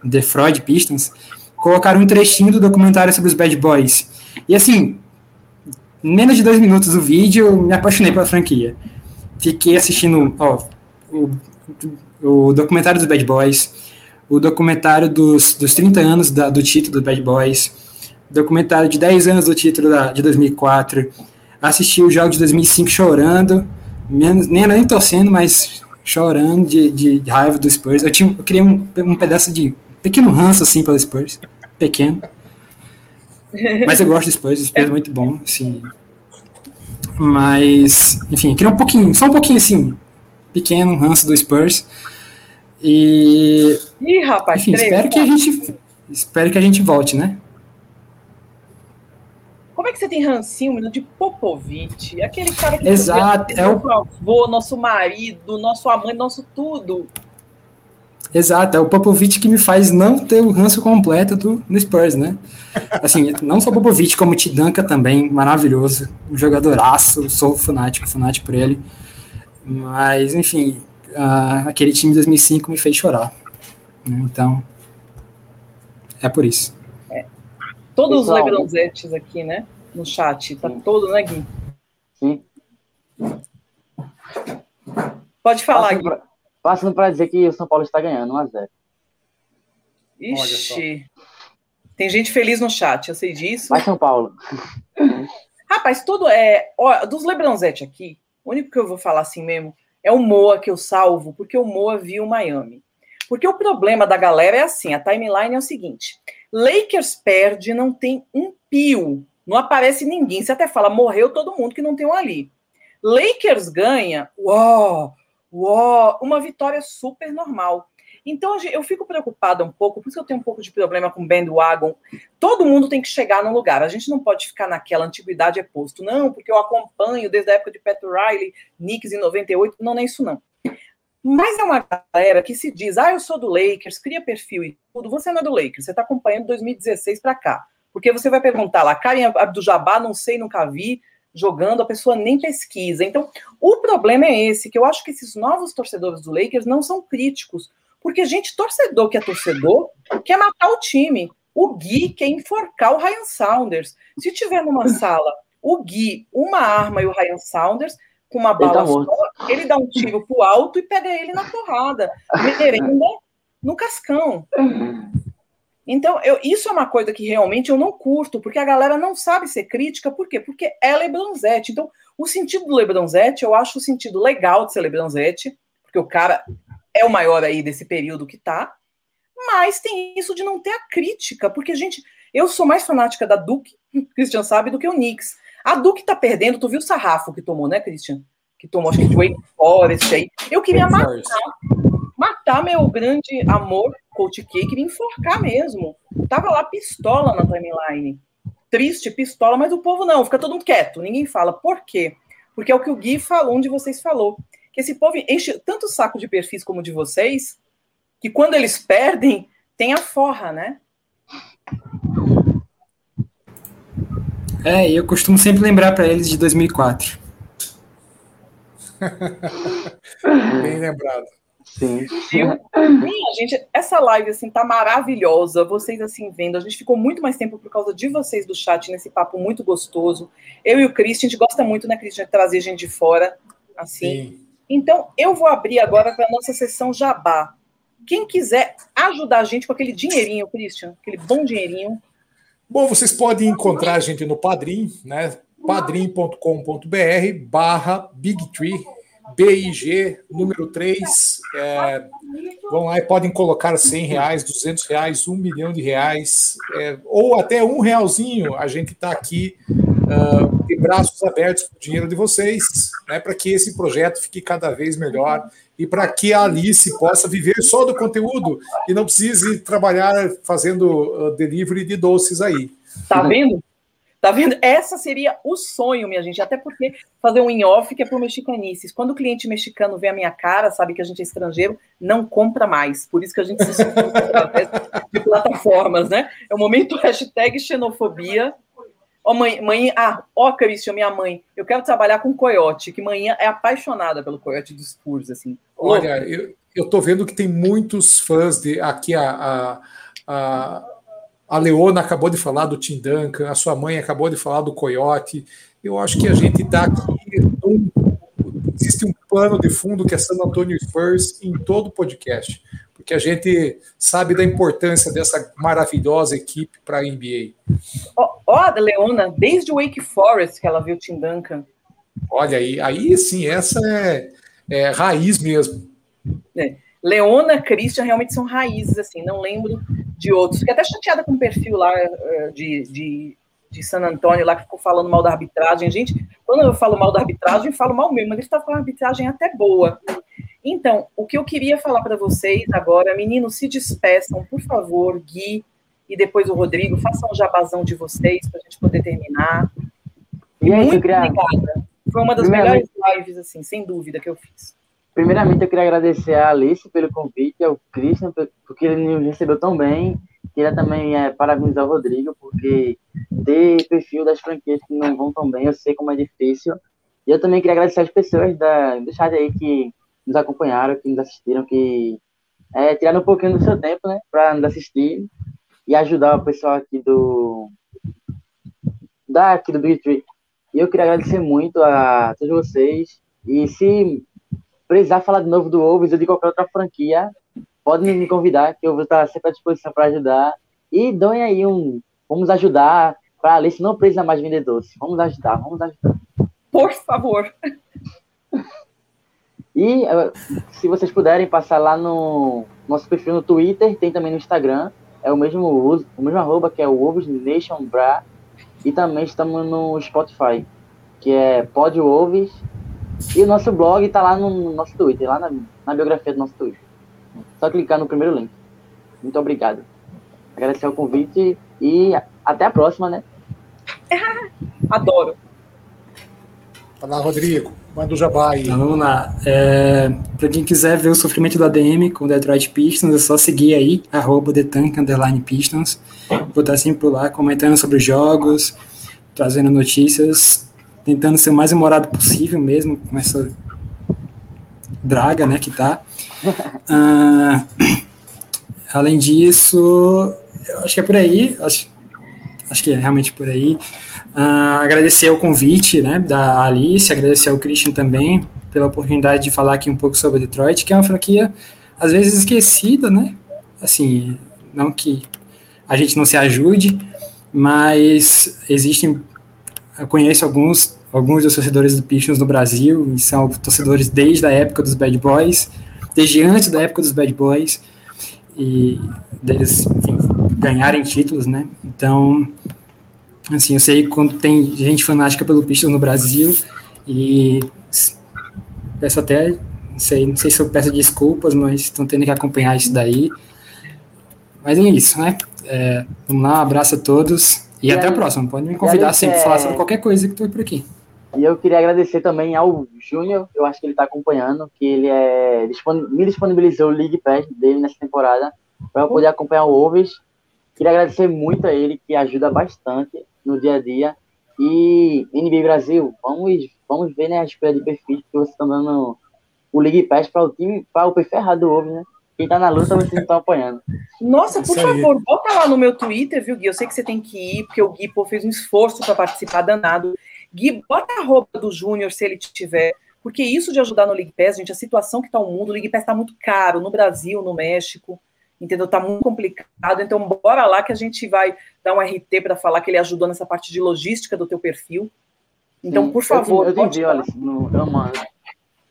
E: Pistons, colocaram um trechinho do documentário sobre os Bad Boys. E assim, menos de dois minutos do vídeo, me apaixonei pela franquia. Fiquei assistindo ó, o, o documentário dos Bad Boys, o documentário dos, dos 30 anos da, do título do Bad Boys, documentário de 10 anos do título da, de 2004, assisti o jogo de 2005 chorando, menos, nem, nem torcendo, mas chorando de, de, raiva do Spurs. Eu, tinha, eu queria um, um pedaço de pequeno ranço assim pelo Spurs, pequeno. Mas eu gosto do Spurs, o Spurs é muito bom, assim. Mas, enfim, queria um pouquinho, só um pouquinho assim, pequeno, ranço do Spurs. E.
B: Ih, rapaz,
E: enfim, espero que a gente. Espero que a gente volte, né?
B: Como é que você tem rancinho, menino, de Popovic? Aquele cara que
E: Exato, é o-
B: nosso avô, nosso marido, nosso amante, nosso tudo.
E: Exato, é o Popovich que me faz não ter o ranço completo do, do Spurs, né? Assim, não só o Popovich, como o Tidanka também, maravilhoso, um jogadoraço, sou fanático, fanático por ele. Mas, enfim, ah, aquele time de 2005 me fez chorar. né? Então, é por isso.
B: Todos os. Lebronzetes aqui, né? No chat. Tá
D: Sim.
B: todo, né, Gui?
D: Sim.
B: Pode falar,
D: Passando
B: Gui.
D: pra, passando pra dizer que o São Paulo está ganhando 1x0.
B: Ixi. Tem gente feliz no chat, eu sei disso.
D: Vai São Paulo.
B: Rapaz, tudo é. Ó, dos Lebronzetti aqui, o único que eu vou falar assim mesmo é o Moa que eu salvo, porque o Moa viu Miami. Porque o problema da galera é assim: a timeline é o seguinte: Lakers perde, não tem um pio, não aparece ninguém. Você até fala, morreu todo mundo que não tem um ali. Lakers ganha, uó, uó, uma vitória super normal. Então eu fico preocupada um pouco, por isso eu tenho um pouco de problema com bandwagon. Todo mundo tem que chegar num lugar. A gente não pode ficar naquela antiguidade é posto. Não, porque eu acompanho desde a época de Pat Riley, Knicks em 98. Não, não é isso não. Mas é uma galera que se diz, ah, eu sou do Lakers, cria perfil e tudo. Você não é do Lakers, você está acompanhando 2016 para cá. Porque você vai perguntar lá, Karen Abdul-Jabbar, não sei, nunca vi, jogando, a pessoa nem pesquisa. Então, o problema é esse, que eu acho que esses novos torcedores do Lakers não são críticos. Porque, gente, torcedor que é torcedor quer matar o time. O Gui quer enforcar o Ryan Saunders. Se tiver numa sala o Gui, uma arma e o Ryan Saunders, com uma
D: Ele
B: bala
D: tá morto.
B: só, ele dá um tiro pro alto e pega ele na porrada. Merenda no cascão. Então, eu, isso é uma coisa que realmente eu não curto, porque a galera não sabe ser crítica, por quê? Porque é Lebronzete. Então, o sentido do Lebronzete, eu acho o sentido legal de ser Lebronzete, porque o cara é o maior aí desse período que tá, mas tem isso de não ter a crítica, porque, gente, eu sou mais fanática da Duke, Christian sabe, do que o Knicks. A Duke tá perdendo, tu viu o sarrafo que tomou, né, Christian? Que tomou, acho que de Wake Forest aí. Eu queria matar matar meu grande amor, Coach K, queria enforcar mesmo. Tava lá pistola na timeline. Triste, pistola, mas o povo não, fica todo mundo quieto, ninguém fala. Por quê? Porque é o que o Gui falou, um de vocês falou. Que esse povo enche tanto o saco de perfis como de vocês, que quando eles perdem, tem a forra, né?
E: É, e eu costumo sempre lembrar para eles de 2004.
C: Bem lembrado.
D: Sim.
B: Viu? Gente, essa live assim tá maravilhosa. Vocês assim vendo, a gente ficou muito mais tempo por causa de vocês do chat nesse papo muito gostoso. Eu e o Christian, a gente gosta muito, né, Christian, de trazer gente de fora assim.
C: Sim.
B: Então, eu vou abrir agora para nossa sessão Jabá. Quem quiser ajudar a gente com aquele dinheirinho, Christian, aquele bom dinheirinho,
C: Bom, vocês podem encontrar a gente no Padrim, né? padrim.com.br barra Big Tree, BIG, número 3. É, vão lá e podem colocar 100 reais, 200 reais, 1 milhão de reais, é, ou até um realzinho. A gente está aqui ah, de braços abertos para o dinheiro de vocês, né, para que esse projeto fique cada vez melhor e para que a Alice possa viver só do conteúdo e não precise trabalhar fazendo ah, delivery de doces aí.
B: Tá vendo? Tá vendo? Essa seria o sonho, minha gente. Até porque fazer um in-off que é por mexicanices. Quando o cliente mexicano vê a minha cara, sabe que a gente é estrangeiro, não compra mais. Por isso que a gente se através de plataformas, né? É o momento hashtag xenofobia. Ó, mãe, mãe, ah, ó, Christian, minha mãe, eu quero trabalhar com coiote, que manhã é apaixonada pelo coiote dos Spurs, assim.
C: Olha, eu, eu tô vendo que tem muitos fãs de aqui a, a, a, a Leona acabou de falar do Tim Duncan, a sua mãe acabou de falar do Coyote. Eu acho que a gente está aqui. Um, existe um plano de fundo que é San Antonio Spurs em todo o podcast, porque a gente sabe da importância dessa maravilhosa equipe para a NBA.
B: Ó, ó, a Leona, desde o Wake Forest que ela viu o Tim Duncan.
C: Olha aí, aí sim, essa é, é raiz mesmo.
B: É. Leona, Christian realmente são raízes, assim, não lembro de outros. Fiquei até chateada com o perfil lá eh, de, de de San Antônio lá que ficou falando mal da arbitragem. Gente, quando eu falo mal da arbitragem, eu falo mal mesmo, mas ele está com uma arbitragem até boa. Então, o que eu queria falar para vocês agora, meninos, se despeçam, por favor, Gui e depois o Rodrigo, façam um jabazão de vocês para a gente poder terminar. E muito obrigada. Foi uma das melhores lives, assim, sem dúvida, que eu fiz.
D: Primeiramente, eu queria agradecer a Alice pelo convite, ao Christian, porque ele nos recebeu tão bem. Queria também é, parabenizar o Rodrigo, porque ter perfil das franquias que não vão tão bem, eu sei como é difícil. E eu também queria agradecer as pessoas da, do chat aí que nos acompanharam, que nos assistiram, que é, tiraram um pouquinho do seu tempo, né, para nos assistir e ajudar o pessoal aqui do da aqui do Big Tree. E eu queria agradecer muito a todos vocês. E se precisar falar de novo do Wolves ou de qualquer outra franquia, podem me convidar, que eu vou estar sempre à disposição para ajudar. E doem aí um. Vamos ajudar para a Alice não precisa mais vender doce. Vamos ajudar, vamos ajudar.
B: Por favor.
D: E eh, se vocês puderem passar lá no nosso perfil no Twitter, tem também no Instagram, é o mesmo o mesmo arroba que é o Wolves Nation Bra. E também estamos no Spotify, que é Pod Wolves. E o nosso blog está lá no nosso Twitter, lá na, na biografia do nosso Twitter. Só clicar no primeiro link. Muito obrigado. Agradecer o convite e até a próxima, né?
B: Adoro.
C: Fala, Rodrigo. Manda o jabá aí.
E: Então, vamos lá. É, para quem quiser ver o sofrimento do ADM com o Detroit Pistons, é só seguir aí, arroba Pistons. Vou estar sempre por lá comentando sobre os jogos, trazendo notícias, tentando ser o mais humorado possível mesmo, com essa draga, né, que tá. Ah, além disso, eu acho que é por aí, acho, acho que é realmente por aí. Uh, agradecer o convite né, da Alice, agradecer ao Christian também pela oportunidade de falar aqui um pouco sobre Detroit, que é uma franquia às vezes esquecida, né? Assim, não que a gente não se ajude, mas existem, eu conheço alguns, alguns dos torcedores do Pistons no Brasil, e são torcedores desde a época dos Bad Boys, desde antes da época dos Bad Boys, e deles enfim, ganharem títulos, né? Então, Assim, eu sei quando tem gente fanática pelo Pistons no Brasil e peço até, não sei, não sei se eu peço desculpas, mas estão tendo que acompanhar isso daí. Mas é isso, né? É, vamos lá, um abraço a todos e, e até aí, a próxima. Pode me convidar sempre, é... falar sobre qualquer coisa que estou por aqui.
D: E eu queria agradecer também ao Júnior, eu acho que ele está acompanhando, que ele é, me disponibilizou o League Pass dele nessa temporada para eu poder acompanhar o Wolves. Queria agradecer muito a ele, que ajuda bastante no dia a dia. E NBA Brasil, vamos, vamos ver né, a escolha de perfis que vocês estão dando o League Pass para o time, para o perfil errado do ovo, né? Quem tá na luta, vocês estão apoiando.
B: Nossa, por favor, bota lá no meu Twitter, viu, Gui? Eu sei que você tem que ir, porque o Gui pô, fez um esforço para participar danado. Gui, bota a roupa do Júnior se ele tiver. Porque isso de ajudar no League Pass, gente, a situação que tá o mundo, o League Pass tá muito caro no Brasil, no México entendeu? Tá muito complicado, então bora lá que a gente vai dar um RT para falar que ele ajudou nessa parte de logística do teu perfil. Então, Sim, por favor,
D: eu, eu entendi, olha, no, eu mando.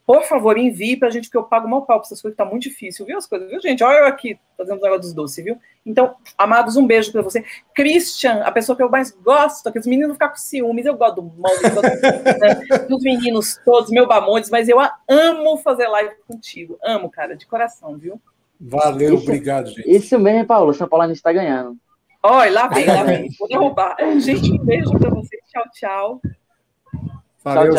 B: Por favor, envie pra gente, porque eu pago mal pau pra essas coisas, tá muito difícil, viu as coisas, viu, gente? Olha eu aqui, fazendo os negócios dos doces, viu? Então, amados, um beijo pra você. Christian, a pessoa que eu mais gosto, que os meninos ficam com ciúmes, eu gosto do mal, né? dos meninos todos, meu bamondes, mas eu amo fazer live contigo. Amo, cara, de coração, viu?
C: Valeu, isso, obrigado, gente.
D: Isso mesmo, Paulo. São Paulo está ganhando.
B: Olha, lá vem, lá vem. Vou derrubar. Gente, um beijo para vocês. Tchau, tchau.
C: Valeu, tchau, tchau.